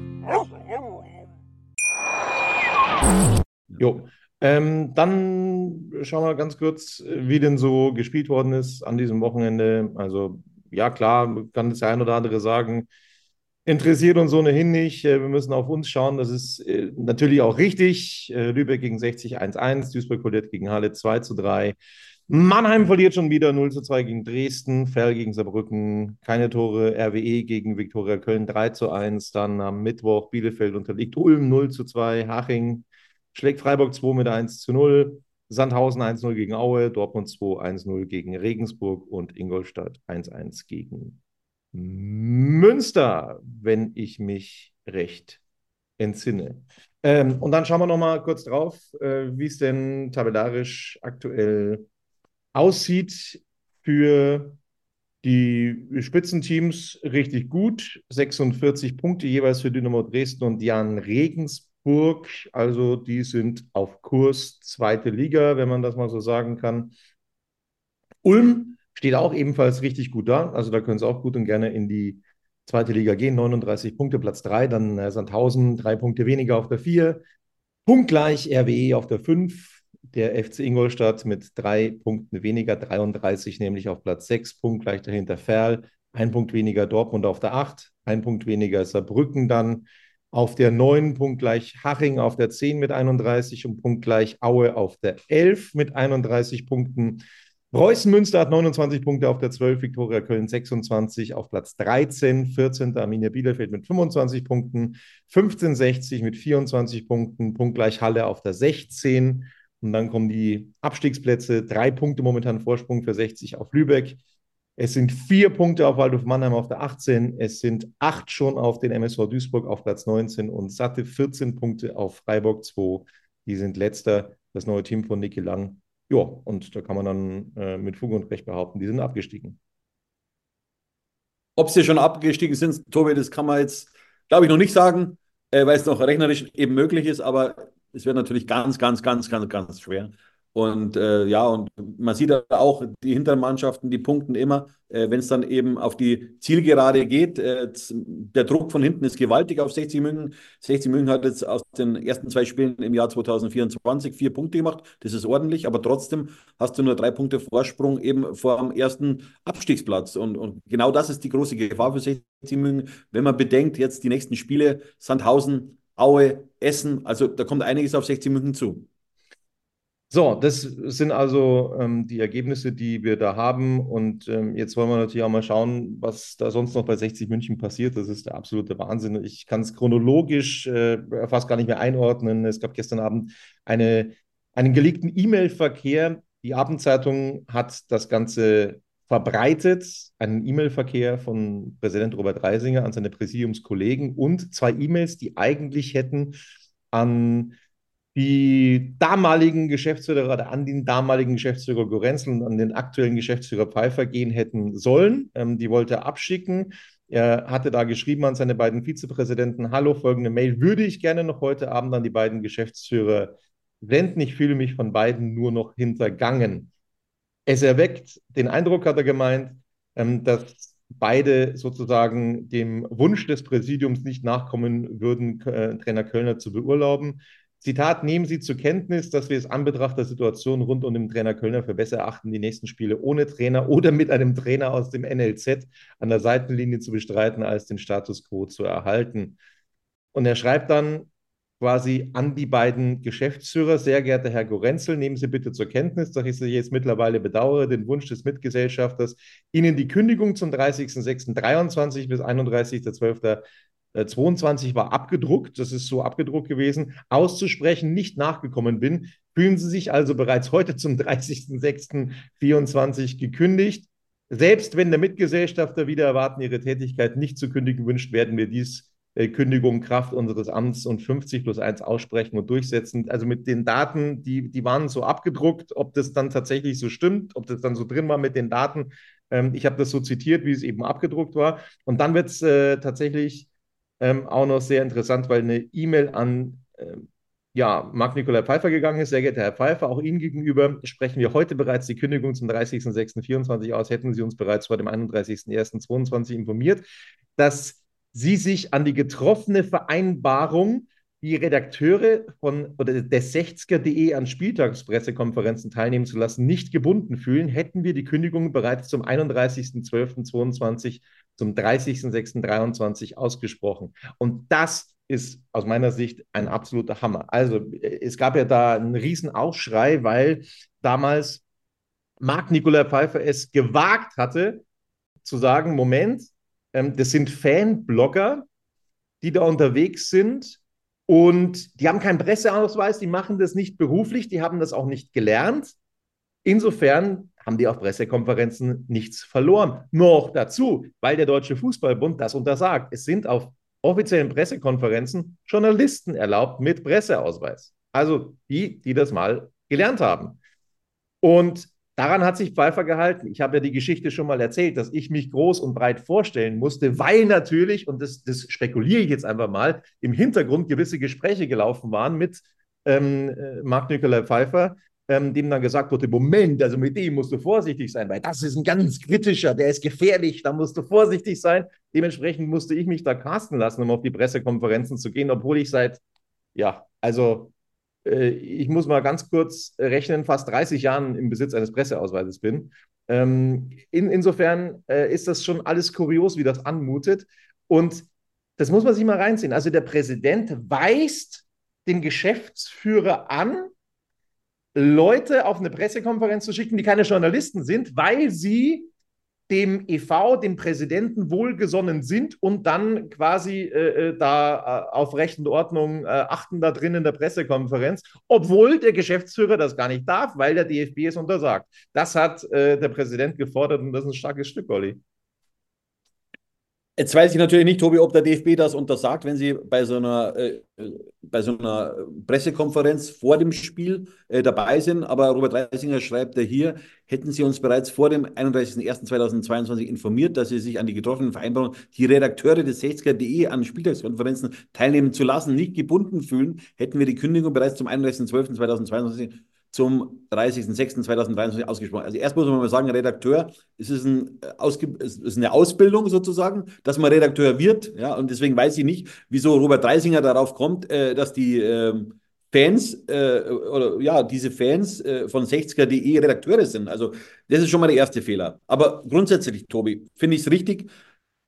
Jo. Ähm, dann schauen wir ganz kurz, wie denn so gespielt worden ist an diesem Wochenende. Also, ja, klar, kann das der ein oder andere sagen, interessiert uns ohnehin nicht. Äh, Wir müssen auf uns schauen. Das ist äh, natürlich auch richtig. Äh, Lübeck gegen 60 1-1, Duisburg verliert gegen Halle 2 zu 3. Mannheim verliert schon wieder 0 zu 2 gegen Dresden, Ferl gegen Saarbrücken, keine Tore, RWE gegen Viktoria Köln 3 zu 1, dann am Mittwoch Bielefeld unterliegt Ulm 0 zu 2, Haching schlägt Freiburg 2 mit 1 zu 0, Sandhausen 1-0 gegen Aue, Dortmund 2 1-0 gegen Regensburg und Ingolstadt 1-1 gegen Münster, wenn ich mich recht entsinne. Ähm, und dann schauen wir noch mal kurz drauf, äh, wie es denn tabellarisch aktuell aussieht für die Spitzenteams richtig gut. 46 Punkte jeweils für Dynamo Dresden und Jan Regensburg. Also die sind auf Kurs zweite Liga, wenn man das mal so sagen kann. Ulm steht auch ebenfalls richtig gut da. Also da können sie auch gut und gerne in die zweite Liga gehen. 39 Punkte, Platz 3. Dann äh, Sandhausen, drei Punkte weniger auf der 4. Punktgleich RWE auf der 5 der FC Ingolstadt mit drei Punkten weniger, 33 nämlich auf Platz 6, punktgleich dahinter Ferl, ein Punkt weniger Dortmund auf der 8, ein Punkt weniger Saarbrücken dann auf der 9, punktgleich Haching auf der 10 mit 31 und punktgleich Aue auf der 11 mit 31 Punkten. Preußen Münster hat 29 Punkte auf der 12, Viktoria Köln 26 auf Platz 13, 14. Arminia Bielefeld mit 25 Punkten, 1560 mit 24 Punkten, punktgleich Halle auf der 16 und dann kommen die Abstiegsplätze. Drei Punkte momentan Vorsprung für 60 auf Lübeck. Es sind vier Punkte auf Waldhof Mannheim auf der 18. Es sind acht schon auf den MSV Duisburg auf Platz 19 und satte 14 Punkte auf Freiburg 2. Die sind letzter, das neue Team von Niki Lang. Ja, und da kann man dann äh, mit Fug und Recht behaupten, die sind abgestiegen. Ob sie schon abgestiegen sind, Tobi, das kann man jetzt, glaube ich, noch nicht sagen, äh, weil es noch rechnerisch eben möglich ist, aber es wird natürlich ganz, ganz, ganz, ganz, ganz schwer. Und äh, ja, und man sieht auch die hinteren Mannschaften, die punkten immer, äh, wenn es dann eben auf die Zielgerade geht. Äh, der Druck von hinten ist gewaltig auf 60 München. 60 München hat jetzt aus den ersten zwei Spielen im Jahr 2024 vier Punkte gemacht. Das ist ordentlich, aber trotzdem hast du nur drei Punkte Vorsprung eben vor dem ersten Abstiegsplatz. Und, und genau das ist die große Gefahr für 60 München, wenn man bedenkt, jetzt die nächsten Spiele, Sandhausen, Aue, Essen, also da kommt einiges auf 60 München zu. So, das sind also ähm, die Ergebnisse, die wir da haben. Und ähm, jetzt wollen wir natürlich auch mal schauen, was da sonst noch bei 60 München passiert. Das ist der absolute Wahnsinn. Ich kann es chronologisch äh, fast gar nicht mehr einordnen. Es gab gestern Abend eine, einen geleakten E-Mail-Verkehr. Die Abendzeitung hat das Ganze verbreitet, einen E-Mail-Verkehr von Präsident Robert Reisinger an seine Präsidiumskollegen und zwei E-Mails, die eigentlich hätten an die damaligen Geschäftsführer oder an den damaligen Geschäftsführer Gorenzel und an den aktuellen Geschäftsführer Pfeiffer gehen hätten sollen. Ähm, die wollte er abschicken. Er hatte da geschrieben an seine beiden Vizepräsidenten, hallo, folgende Mail würde ich gerne noch heute Abend an die beiden Geschäftsführer senden. Ich fühle mich von beiden nur noch hintergangen. Es erweckt den Eindruck, hat er gemeint, ähm, dass beide sozusagen dem Wunsch des Präsidiums nicht nachkommen würden, äh, Trainer Kölner zu beurlauben. Zitat, nehmen Sie zur Kenntnis, dass wir es anbetracht der Situation rund um den Trainer Kölner für besser achten, die nächsten Spiele ohne Trainer oder mit einem Trainer aus dem NLZ an der Seitenlinie zu bestreiten, als den Status quo zu erhalten. Und er schreibt dann quasi an die beiden Geschäftsführer, sehr geehrter Herr Gorenzel, nehmen Sie bitte zur Kenntnis, dass ich Sie jetzt mittlerweile bedauere, den Wunsch des Mitgesellschafters, Ihnen die Kündigung zum 30.06.23 bis 31.12. 22 war abgedruckt, das ist so abgedruckt gewesen, auszusprechen, nicht nachgekommen bin. Fühlen Sie sich also bereits heute zum 30.06.24 gekündigt. Selbst wenn der Mitgesellschafter wieder erwarten, ihre Tätigkeit nicht zu kündigen wünscht, werden wir dies äh, Kündigung Kraft unseres Amts und 50 plus 1 aussprechen und durchsetzen. Also mit den Daten, die, die waren so abgedruckt, ob das dann tatsächlich so stimmt, ob das dann so drin war mit den Daten. Ähm, ich habe das so zitiert, wie es eben abgedruckt war. Und dann wird es äh, tatsächlich ähm, auch noch sehr interessant, weil eine E-Mail an äh, ja, Marc-Nikolai Pfeiffer gegangen ist. Sehr geehrter Herr Pfeiffer, auch Ihnen gegenüber sprechen wir heute bereits die Kündigung zum 30.06.24 aus. Hätten Sie uns bereits vor dem 31.01.22 informiert, dass Sie sich an die getroffene Vereinbarung die Redakteure von oder des 60er.de an Spieltagspressekonferenzen teilnehmen zu lassen, nicht gebunden fühlen, hätten wir die Kündigung bereits zum 31.12.22 zum 30.06.23 ausgesprochen. Und das ist aus meiner Sicht ein absoluter Hammer. Also es gab ja da einen riesen Aufschrei, weil damals Marc Nikolai Pfeiffer es gewagt hatte, zu sagen, Moment, ähm, das sind Fanblogger, die da unterwegs sind und die haben keinen Presseausweis, die machen das nicht beruflich, die haben das auch nicht gelernt. Insofern haben die auf Pressekonferenzen nichts verloren. Noch dazu, weil der Deutsche Fußballbund das untersagt. Es sind auf offiziellen Pressekonferenzen Journalisten erlaubt mit Presseausweis. Also die, die das mal gelernt haben. Und daran hat sich Pfeiffer gehalten. Ich habe ja die Geschichte schon mal erzählt, dass ich mich groß und breit vorstellen musste, weil natürlich, und das, das spekuliere ich jetzt einfach mal, im Hintergrund gewisse Gespräche gelaufen waren mit ähm, äh, Marc-Nikolai Pfeiffer, ähm, dem dann gesagt wurde, Moment, also mit dem musst du vorsichtig sein, weil das ist ein ganz kritischer, der ist gefährlich, da musst du vorsichtig sein. Dementsprechend musste ich mich da casten lassen, um auf die Pressekonferenzen zu gehen, obwohl ich seit, ja, also äh, ich muss mal ganz kurz rechnen, fast 30 Jahren im Besitz eines Presseausweises bin. Ähm, in, insofern äh, ist das schon alles kurios, wie das anmutet. Und das muss man sich mal reinziehen. Also der Präsident weist den Geschäftsführer an, Leute auf eine Pressekonferenz zu schicken, die keine Journalisten sind, weil sie dem EV, dem Präsidenten wohlgesonnen sind und dann quasi äh, äh da äh, auf Recht und Ordnung äh, achten da drin in der Pressekonferenz, obwohl der Geschäftsführer das gar nicht darf, weil der DFB es untersagt. Das hat äh, der Präsident gefordert und das ist ein starkes Stück, Olli. Jetzt weiß ich natürlich nicht, Tobi, ob der DFB das untersagt, wenn Sie bei so einer, äh, bei so einer Pressekonferenz vor dem Spiel äh, dabei sind. Aber Robert Reisinger schreibt ja hier, hätten Sie uns bereits vor dem 31.01.2022 informiert, dass Sie sich an die getroffenen Vereinbarungen, die Redakteure des 60er.de an Spieltagskonferenzen teilnehmen zu lassen, nicht gebunden fühlen, hätten wir die Kündigung bereits zum 31.12.2022 zum 30.06.2023 ausgesprochen. Also erst muss man mal sagen, Redakteur, es ist, ein, äh, es ist eine Ausbildung sozusagen, dass man Redakteur wird. Ja, und deswegen weiß ich nicht, wieso Robert Dreisinger darauf kommt, äh, dass die äh, Fans äh, oder ja, diese Fans äh, von 60er.de Redakteure sind. Also das ist schon mal der erste Fehler. Aber grundsätzlich, Tobi, finde ich es richtig,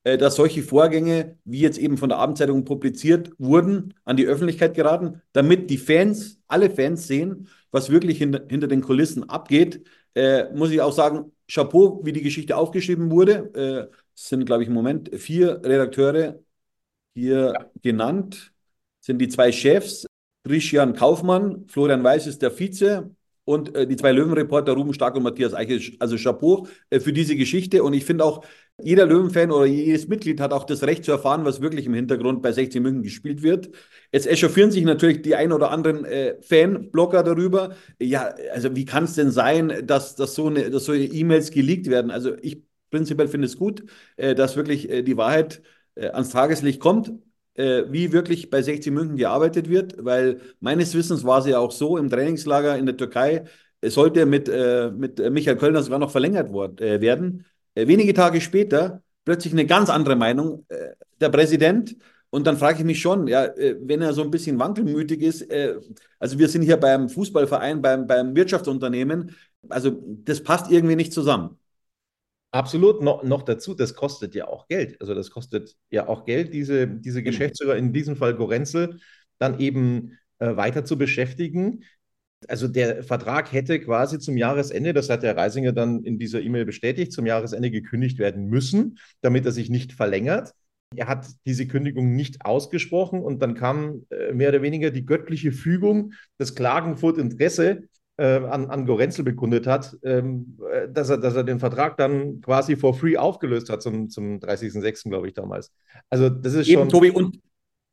äh, dass solche Vorgänge, wie jetzt eben von der Abendzeitung publiziert wurden, an die Öffentlichkeit geraten, damit die Fans, alle Fans sehen, was wirklich hinter, hinter den Kulissen abgeht. Äh, muss ich auch sagen, Chapeau, wie die Geschichte aufgeschrieben wurde. Äh, es sind, glaube ich, im Moment vier Redakteure hier ja. genannt. Sind die zwei Chefs, Christian Kaufmann, Florian Weiß ist der Vize und äh, die zwei Löwenreporter Ruben Stark und Matthias Eichel. Also Chapeau äh, für diese Geschichte. Und ich finde auch, jeder Löwenfan oder jedes Mitglied hat auch das Recht zu erfahren, was wirklich im Hintergrund bei 60 München gespielt wird. Jetzt echauffieren sich natürlich die ein oder anderen äh, Fanblogger darüber. Ja, also wie kann es denn sein, dass, dass so eine, dass so E-Mails geleakt werden? Also ich prinzipiell finde es gut, äh, dass wirklich äh, die Wahrheit äh, ans Tageslicht kommt äh, wie wirklich bei 60 München gearbeitet wird, weil meines Wissens war es ja auch so im Trainingslager in der Türkei, es sollte mit, äh, mit Michael Kölner sogar noch verlängert worden, äh, werden. Äh, wenige Tage später plötzlich eine ganz andere Meinung, äh, der Präsident. Und dann frage ich mich schon, ja, äh, wenn er so ein bisschen wankelmütig ist, also wir sind hier beim Fußballverein, beim, beim Wirtschaftsunternehmen, also das passt irgendwie nicht zusammen. Absolut, noch, noch dazu, das kostet ja auch Geld. Also das kostet ja auch Geld, diese, diese mhm. Geschäftsführer, in diesem Fall Gorenzel, dann eben äh, weiter zu beschäftigen. Also der Vertrag hätte quasi zum Jahresende, das hat der Reisinger dann in dieser E-Mail bestätigt, zum Jahresende gekündigt werden müssen, damit er sich nicht verlängert. Er hat diese Kündigung nicht ausgesprochen und dann kam äh, mehr oder weniger die göttliche Fügung, dass Klagenfurt Interesse an, an Gorenzel bekundet hat, ähm, äh, dass, er, dass er den Vertrag dann quasi for free aufgelöst hat zum, zum 30.06., glaube ich, damals. Also das ist Eben, schon... Tobi, und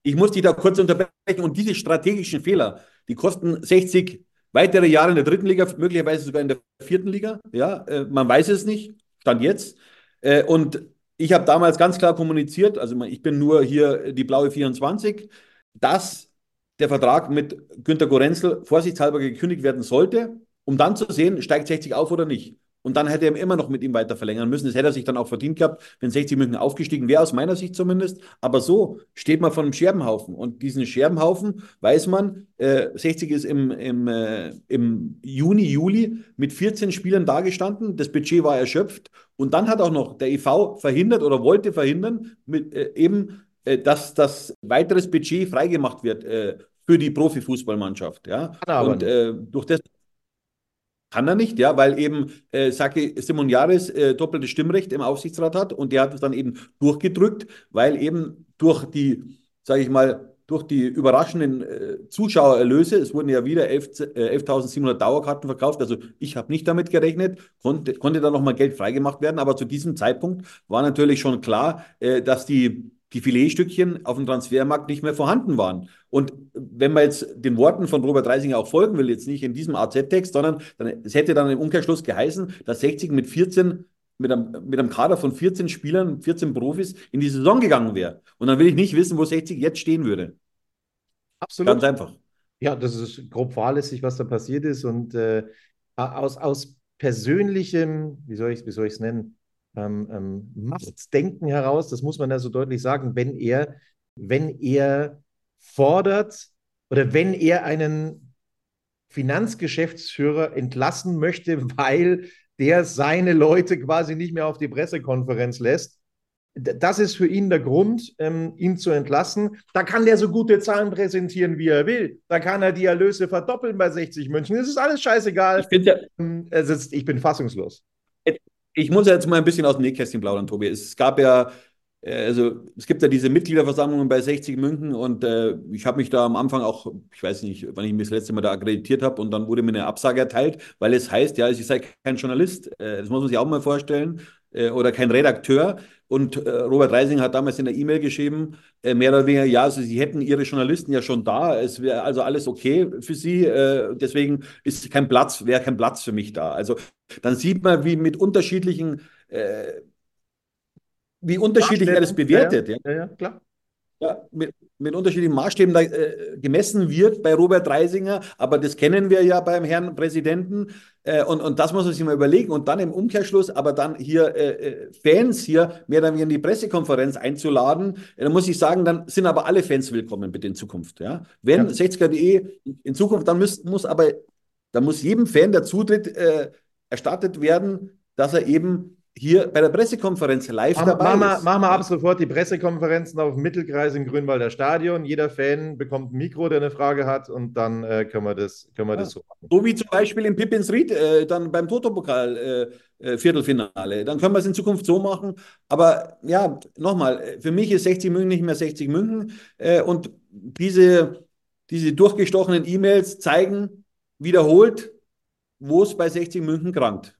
ich muss dich da kurz unterbrechen und diese strategischen Fehler, die kosten 60 weitere Jahre in der dritten Liga, möglicherweise sogar in der vierten Liga. Ja, äh, man weiß es nicht, stand jetzt. Äh, und ich habe damals ganz klar kommuniziert, also ich bin nur hier die blaue 24, dass der Vertrag mit Günter Gorenzel vorsichtshalber gekündigt werden sollte, um dann zu sehen, steigt 60 auf oder nicht. Und dann hätte er immer noch mit ihm weiter verlängern müssen. Das hätte er sich dann auch verdient gehabt, wenn 60 München aufgestiegen wäre, aus meiner Sicht zumindest. Aber so steht man vor einem Scherbenhaufen. Und diesen Scherbenhaufen weiß man, äh, 60 ist im, im, äh, im Juni, Juli mit 14 Spielern dagestanden. Das Budget war erschöpft. Und dann hat auch noch der EV verhindert oder wollte verhindern, mit, äh, eben, äh, dass das weiteres Budget freigemacht wird äh, für die Profifußballmannschaft. Ja? Und äh, durch das kann er nicht, ja, weil eben äh, Saki Simoniaris äh, doppeltes Stimmrecht im Aufsichtsrat hat und der hat es dann eben durchgedrückt, weil eben durch die, sage ich mal, durch die überraschenden äh, Zuschauererlöse, es wurden ja wieder 11.700 11 Dauerkarten verkauft, also ich habe nicht damit gerechnet, konnte, konnte da nochmal Geld freigemacht werden, aber zu diesem Zeitpunkt war natürlich schon klar, äh, dass die die Filetstückchen auf dem Transfermarkt nicht mehr vorhanden waren. Und wenn man jetzt den Worten von Robert Reisinger auch folgen will, jetzt nicht in diesem AZ-Text, sondern dann, es hätte dann im Umkehrschluss geheißen, dass 60 mit 14 mit einem, mit einem Kader von 14 Spielern, 14 Profis in die Saison gegangen wäre. Und dann will ich nicht wissen, wo 60 jetzt stehen würde. Absolut. Ganz einfach. Ja, das ist grob fahrlässig, was da passiert ist. Und äh, aus, aus persönlichem, wie soll ich es nennen, ähm, ähm, Machtdenken heraus, das muss man ja so deutlich sagen, wenn er, wenn er fordert oder wenn er einen Finanzgeschäftsführer entlassen möchte, weil der seine Leute quasi nicht mehr auf die Pressekonferenz lässt. Das ist für ihn der Grund, ähm, ihn zu entlassen. Da kann der so gute Zahlen präsentieren, wie er will. Da kann er die Erlöse verdoppeln bei 60 München. Es ist alles scheißegal. Ich, ja, ist, ich bin fassungslos ich muss jetzt mal ein bisschen aus dem Nähkästchen plaudern, Tobi. Es gab ja, äh, also es gibt ja diese Mitgliederversammlungen bei 60 München und äh, ich habe mich da am Anfang auch, ich weiß nicht, wann ich mich das letzte Mal da akkreditiert habe und dann wurde mir eine Absage erteilt, weil es heißt, ja, ich sei kein Journalist. Äh, das muss man sich auch mal vorstellen äh, oder kein Redakteur. Und äh, Robert Reising hat damals in der E-Mail geschrieben, äh, mehr oder weniger, ja, also sie hätten ihre Journalisten ja schon da, es wäre also alles okay für sie, äh, deswegen ist kein Platz, wäre kein Platz für mich da. Also dann sieht man, wie mit unterschiedlichen, äh, wie unterschiedlich er das bewertet. Ja, ja, ja klar ja, mit, mit unterschiedlichen Maßstäben da, äh, gemessen wird bei Robert Reisinger, aber das kennen wir ja beim Herrn Präsidenten äh, und, und das muss man sich mal überlegen und dann im Umkehrschluss aber dann hier äh, äh Fans hier mehr oder weniger in die Pressekonferenz einzuladen, äh, dann muss ich sagen, dann sind aber alle Fans willkommen bitte in Zukunft. Ja? Wenn ja. 60er.de in Zukunft, dann muss, muss aber, dann muss jedem Fan der Zutritt erstattet werden, dass er eben hier bei der Pressekonferenz live mach, dabei mach ist. Machen wir ab sofort die Pressekonferenzen auf dem Mittelkreis im Grünwalder Stadion. Jeder Fan bekommt ein Mikro, der eine Frage hat und dann äh, können wir das, können wir ja. das so machen. So wie zum Beispiel im Pippins Ried, äh, dann beim Toto-Pokal äh, äh Viertelfinale. Dann können wir es in Zukunft so machen. Aber ja, nochmal, für mich ist 60 München nicht mehr 60 München äh, und diese, diese durchgestochenen E-Mails zeigen wiederholt, wo es bei 60 München krankt.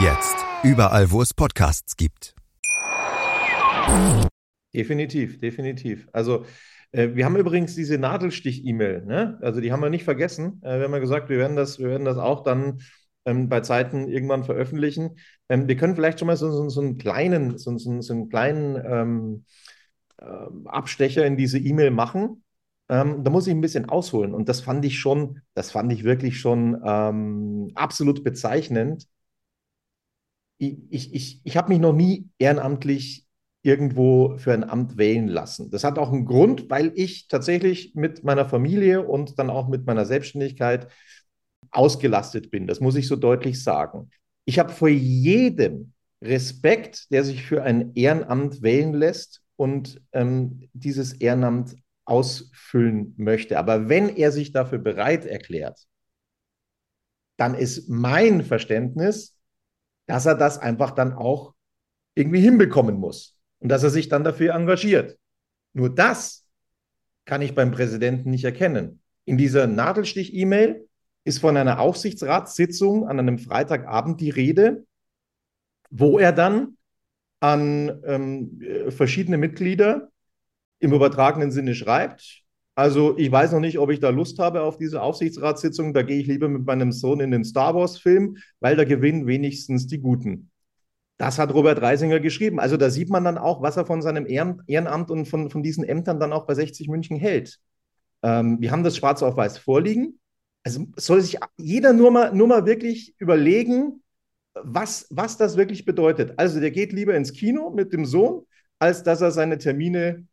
Jetzt überall, wo es Podcasts gibt. Definitiv, definitiv. Also äh, wir haben übrigens diese Nadelstich-E-Mail, ne? Also die haben wir nicht vergessen. Äh, wir haben ja gesagt, wir werden das, wir werden das auch dann ähm, bei Zeiten irgendwann veröffentlichen. Ähm, wir können vielleicht schon mal so, so, so einen kleinen, so, so, einen kleinen ähm, äh, Abstecher in diese E-Mail machen. Ähm, da muss ich ein bisschen ausholen. Und das fand ich schon, das fand ich wirklich schon ähm, absolut bezeichnend. Ich, ich, ich, habe mich noch nie ehrenamtlich irgendwo für ein Amt wählen lassen. Das hat auch einen Grund, weil ich tatsächlich mit meiner Familie und dann auch mit meiner Selbstständigkeit ausgelastet bin. Das muss ich so deutlich sagen. Ich habe vor jedem Respekt, der sich für ein Ehrenamt wählen lässt und ähm, dieses Ehrenamt ausfüllen möchte. Aber wenn er sich dafür bereit erklärt, dann ist mein Verständnis, dass er das einfach dann auch irgendwie hinbekommen muss. und dass er sich dann dafür engagiert. Nur das kann ich beim Präsidenten nicht erkennen. In dieser Nadelstich-E-Mail ist von einer Aufsichtsratssitzung an einem Freitagabend die Rede, wo er dann an ähm, verschiedene Mitglieder im übertragenen Sinne schreibt. Also ich weiß noch nicht, ob ich da Lust habe auf diese Aufsichtsratssitzung. Da gehe ich lieber mit meinem Sohn in den Star Wars-Film, weil da gewinnen wenigstens die Guten. Das hat Robert Reisinger geschrieben. Also da sieht man dann auch, was er von seinem Ehrenamt und von, von diesen Ämtern dann auch bei 60 München hält. Ähm, wir haben das schwarz auf weiß vorliegen. Also soll sich jeder nur mal, nur mal wirklich überlegen, was, was das wirklich bedeutet. Also der geht lieber ins Kino mit dem Sohn, als dass er seine Termine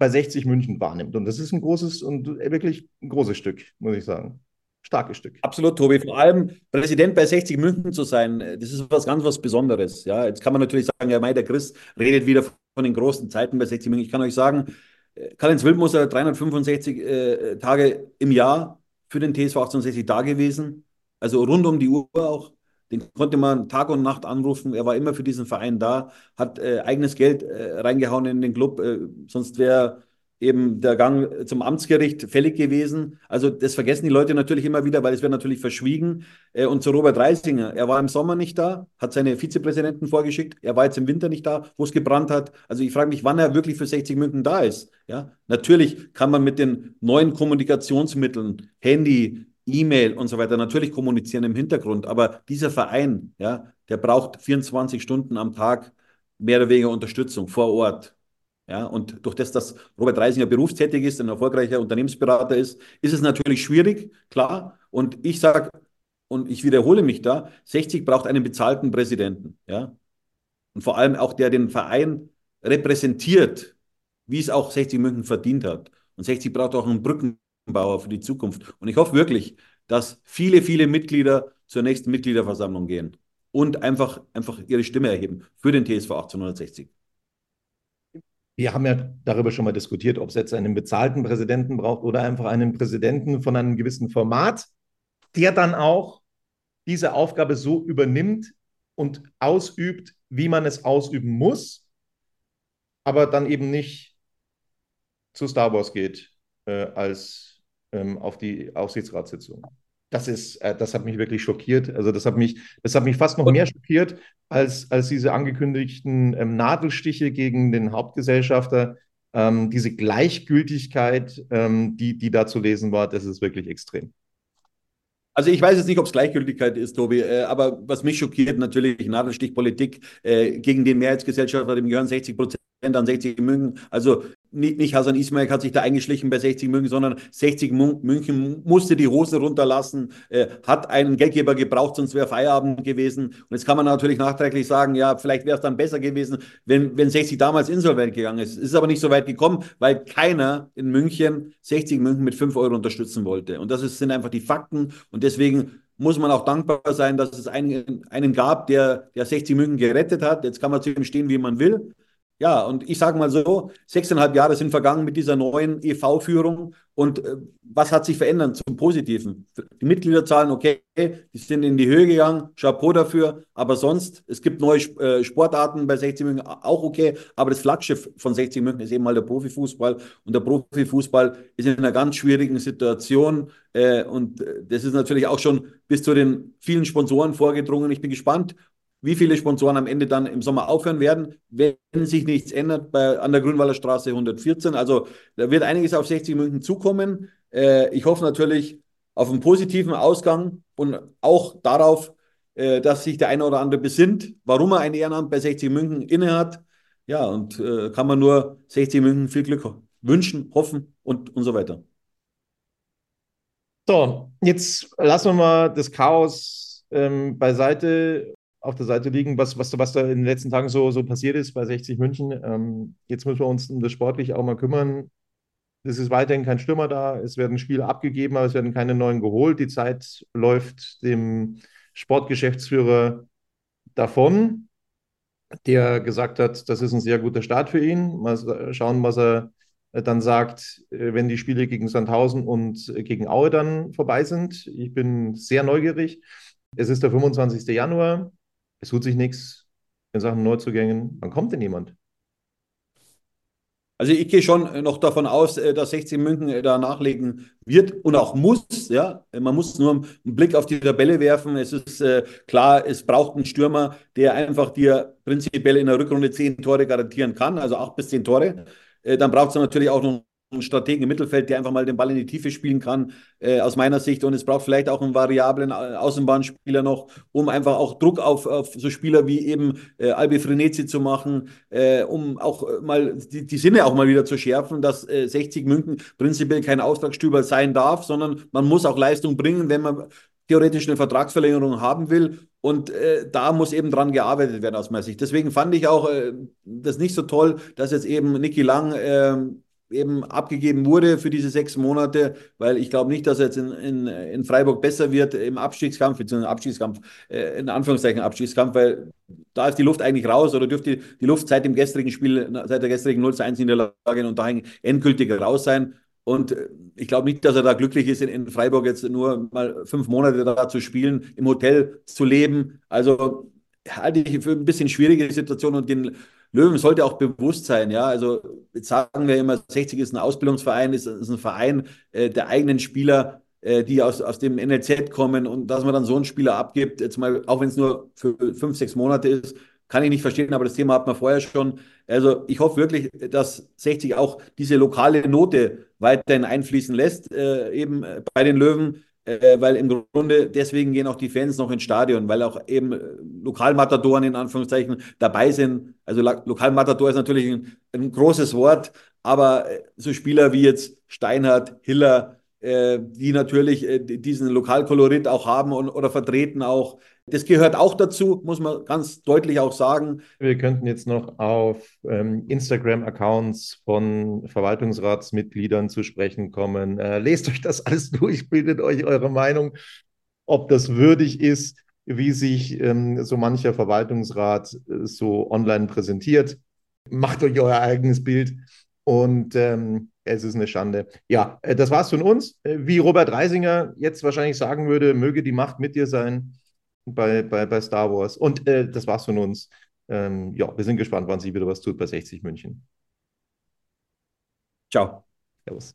bei 60 München wahrnimmt. Und das ist ein großes und wirklich ein großes Stück, muss ich sagen. Starkes Stück. Absolut, Tobi. Vor allem Präsident bei 60 München zu sein, das ist was ganz was Besonderes. Ja, jetzt kann man natürlich sagen, ja, Mai, der Chris redet wieder von den großen Zeiten bei 60 München. Ich kann euch sagen, äh, Karl-Heinz Wildmoser 365 äh, Tage im Jahr für den TSV 1860 da gewesen. Also rund um die Uhr auch. Den konnte man Tag und Nacht anrufen. Er war immer für diesen Verein da, hat äh, eigenes Geld äh, reingehauen in den Club. Äh, sonst wäre eben der Gang zum Amtsgericht fällig gewesen. Also das vergessen die Leute natürlich immer wieder, weil es wird natürlich verschwiegen. Äh, und zu Robert Reisinger, er war im Sommer nicht da, hat seine Vizepräsidenten vorgeschickt. Er war jetzt im Winter nicht da, wo es gebrannt hat. Also ich frage mich, wann er wirklich für 60 München da ist. Ja, natürlich kann man mit den neuen Kommunikationsmitteln, Handy, E-Mail und so weiter natürlich kommunizieren im Hintergrund, aber dieser Verein, ja, der braucht 24 Stunden am Tag mehr oder weniger Unterstützung vor Ort. Ja, und durch das, dass Robert Reisinger berufstätig ist, ein erfolgreicher Unternehmensberater ist, ist es natürlich schwierig, klar. Und ich sage, und ich wiederhole mich da, 60 braucht einen bezahlten Präsidenten. Ja? Und vor allem auch, der den Verein repräsentiert, wie es auch 60 München verdient hat. Und 60 braucht auch einen Brücken Bauer für die Zukunft. Und ich hoffe wirklich, dass viele, viele Mitglieder zur nächsten Mitgliederversammlung gehen und einfach, einfach ihre Stimme erheben für den TSV 1860. Wir haben ja darüber schon mal diskutiert, ob es jetzt einen bezahlten Präsidenten braucht oder einfach einen Präsidenten von einem gewissen Format, der dann auch diese Aufgabe so übernimmt und ausübt, wie man es ausüben muss, aber dann eben nicht zu Star Wars geht äh, als ähm, auf die Aufsichtsratssitzung. Das ist, äh, das hat mich wirklich schockiert. Also das hat mich, das hat mich fast noch mehr schockiert als, als diese angekündigten ähm, Nadelstiche gegen den Hauptgesellschafter. Ähm, diese Gleichgültigkeit, ähm, die, die da zu lesen war, das ist wirklich extrem. Also ich weiß jetzt nicht, ob es Gleichgültigkeit ist, Tobi, äh, aber was mich schockiert, natürlich Nadelstich Politik äh, gegen den Mehrheitsgesellschafter, dem gehören 60 Prozent an 60 München. Also nicht, nicht Hasan Ismail hat sich da eingeschlichen bei 60 München, sondern 60 München musste die Hose runterlassen, äh, hat einen Geldgeber gebraucht, sonst wäre Feierabend gewesen. Und jetzt kann man natürlich nachträglich sagen, ja, vielleicht wäre es dann besser gewesen, wenn, wenn 60 damals insolvent gegangen ist. Es ist aber nicht so weit gekommen, weil keiner in München 60 München mit 5 Euro unterstützen wollte. Und das ist, sind einfach die Fakten. Und deswegen muss man auch dankbar sein, dass es einen, einen gab, der, der 60 München gerettet hat. Jetzt kann man zu ihm stehen, wie man will. Ja, und ich sage mal so, sechseinhalb Jahre sind vergangen mit dieser neuen EV-Führung. Und äh, was hat sich verändert zum Positiven? Die Mitgliederzahlen, okay, die sind in die Höhe gegangen, Chapeau dafür. Aber sonst, es gibt neue äh, Sportarten bei 60 München, auch okay. Aber das Flaggschiff von 60 München ist eben mal der Profifußball. Und der Profifußball ist in einer ganz schwierigen Situation. Äh, und äh, das ist natürlich auch schon bis zu den vielen Sponsoren vorgedrungen. Ich bin gespannt, wie viele Sponsoren am Ende dann im Sommer aufhören werden, wenn sich nichts ändert bei, an der Grünwalder Straße 114. Also da wird einiges auf 60 München zukommen. Äh, ich hoffe natürlich auf einen positiven Ausgang und auch darauf, äh, dass sich der eine oder andere besinnt, warum er ein Ehrenamt bei 60 München innehat. Ja, und äh, kann man nur 60 München viel Glück wünschen, hoffen und, und so weiter. So, jetzt lassen wir mal das Chaos ähm, beiseite auf der Seite liegen, was, was, was da in den letzten Tagen so, so passiert ist bei 60 München. Ähm, jetzt müssen wir uns um das Sportliche auch mal kümmern. Es ist weiterhin kein Stürmer da. Es werden Spiele abgegeben, aber es werden keine neuen geholt. Die Zeit läuft dem Sportgeschäftsführer davon, der gesagt hat, das ist ein sehr guter Start für ihn. Mal schauen, was er dann sagt, äh, wenn die Spiele gegen Sandhausen und gegen Aue dann vorbei sind. Ich bin sehr neugierig. Es ist der 25. Januar. Es tut sich nichts in Sachen Neuzugängen. Wann kommt denn jemand? Also ich gehe schon noch davon aus, äh, dass 60 München äh, da nachlegen wird und auch muss. Ja, man muss nur einen Blick auf die Tabelle werfen. Es ist äh, klar, es braucht einen Stürmer, der einfach dir prinzipiell in der Rückrunde zehn Tore garantieren kann, also acht bis zehn Tore. Äh, dann braucht es natürlich auch noch Strategen im Mittelfeld, der einfach mal den Ball in die Tiefe spielen kann, äh, aus meiner Sicht. Und es braucht vielleicht auch einen variablen Außenbahnspieler noch, um einfach auch Druck auf, auf so Spieler wie eben äh, Albi Frenetzi zu machen, äh, um auch mal die, die, Sinne auch mal wieder zu schärfen, dass 60 äh, München prinzipiell kein Auftragsstüber sein darf, sondern man muss auch Leistung bringen, wenn man theoretisch eine Vertragsverlängerung haben will. Und äh, da muss eben dran gearbeitet werden aus meiner Sicht. Deswegen fand ich auch äh, das nicht so toll, dass jetzt eben Niki Lang äh, eben abgegeben wurde für diese sechs Monate, weil ich glaube nicht, dass er jetzt in, in, in Freiburg besser wird im Abstiegskampf, beziehungsweise Abstiegskampf, äh, in Anführungszeichen Abstiegskampf, weil da ist die Luft eigentlich raus oder dürfte die Luft seit dem gestrigen Spiel, seit der gestrigen 0 zu 1 Niederlage und dahin endgültig raus sein. Und äh, ich glaube nicht, dass er da glücklich ist, in, in, Freiburg jetzt nur mal fünf Monate da zu spielen, im Hotel zu leben. Also halte ich für ein bisschen schwierige Situation und den Löwen sollte auch bewusst sein, ja. Also jetzt sagen wir immer, 60 ist ein Ausbildungsverein, ist, ist ein Verein äh, der eigenen Spieler, äh, die aus, aus dem NLZ kommen und dass man dann so einen Spieler abgibt, jetzt mal, auch wenn es nur für fünf, sechs Monate ist, kann ich nicht verstehen, aber das Thema hat man vorher schon. Also ich hoffe wirklich, dass 60 auch diese lokale Note weiterhin einfließen lässt, äh, eben bei den Löwen äh, weil im Grunde deswegen gehen auch die Fans noch ins Stadion, weil auch eben äh, Lokalmatadoren in Anführungszeichen dabei sind. Also Lokalmatador ist natürlich ein, ein großes Wort, aber äh, so Spieler wie jetzt Steinhardt, Hiller, die natürlich äh, diesen Lokalkolorit auch haben und, oder vertreten auch. Das gehört auch dazu, muss man ganz deutlich auch sagen. Wir könnten jetzt noch auf ähm, Instagram-Accounts von Verwaltungsratsmitgliedern zu sprechen kommen. Äh, lest euch das alles durch, bildet euch eure Meinung, ob das würdig ist, wie sich ähm, so mancher Verwaltungsrat äh, so online präsentiert. Macht euch euer eigenes Bild und ähm, es ist eine Schande. Ja, äh, das war's von uns. Äh, wie Robert Reisinger jetzt wahrscheinlich sagen würde, möge die Macht mit dir sein bei, bei, bei Star Wars. Und äh, das war's von uns. Ähm, ja, wir sind gespannt, wann sie wieder was tut bei 60 München. Ciao. Servus.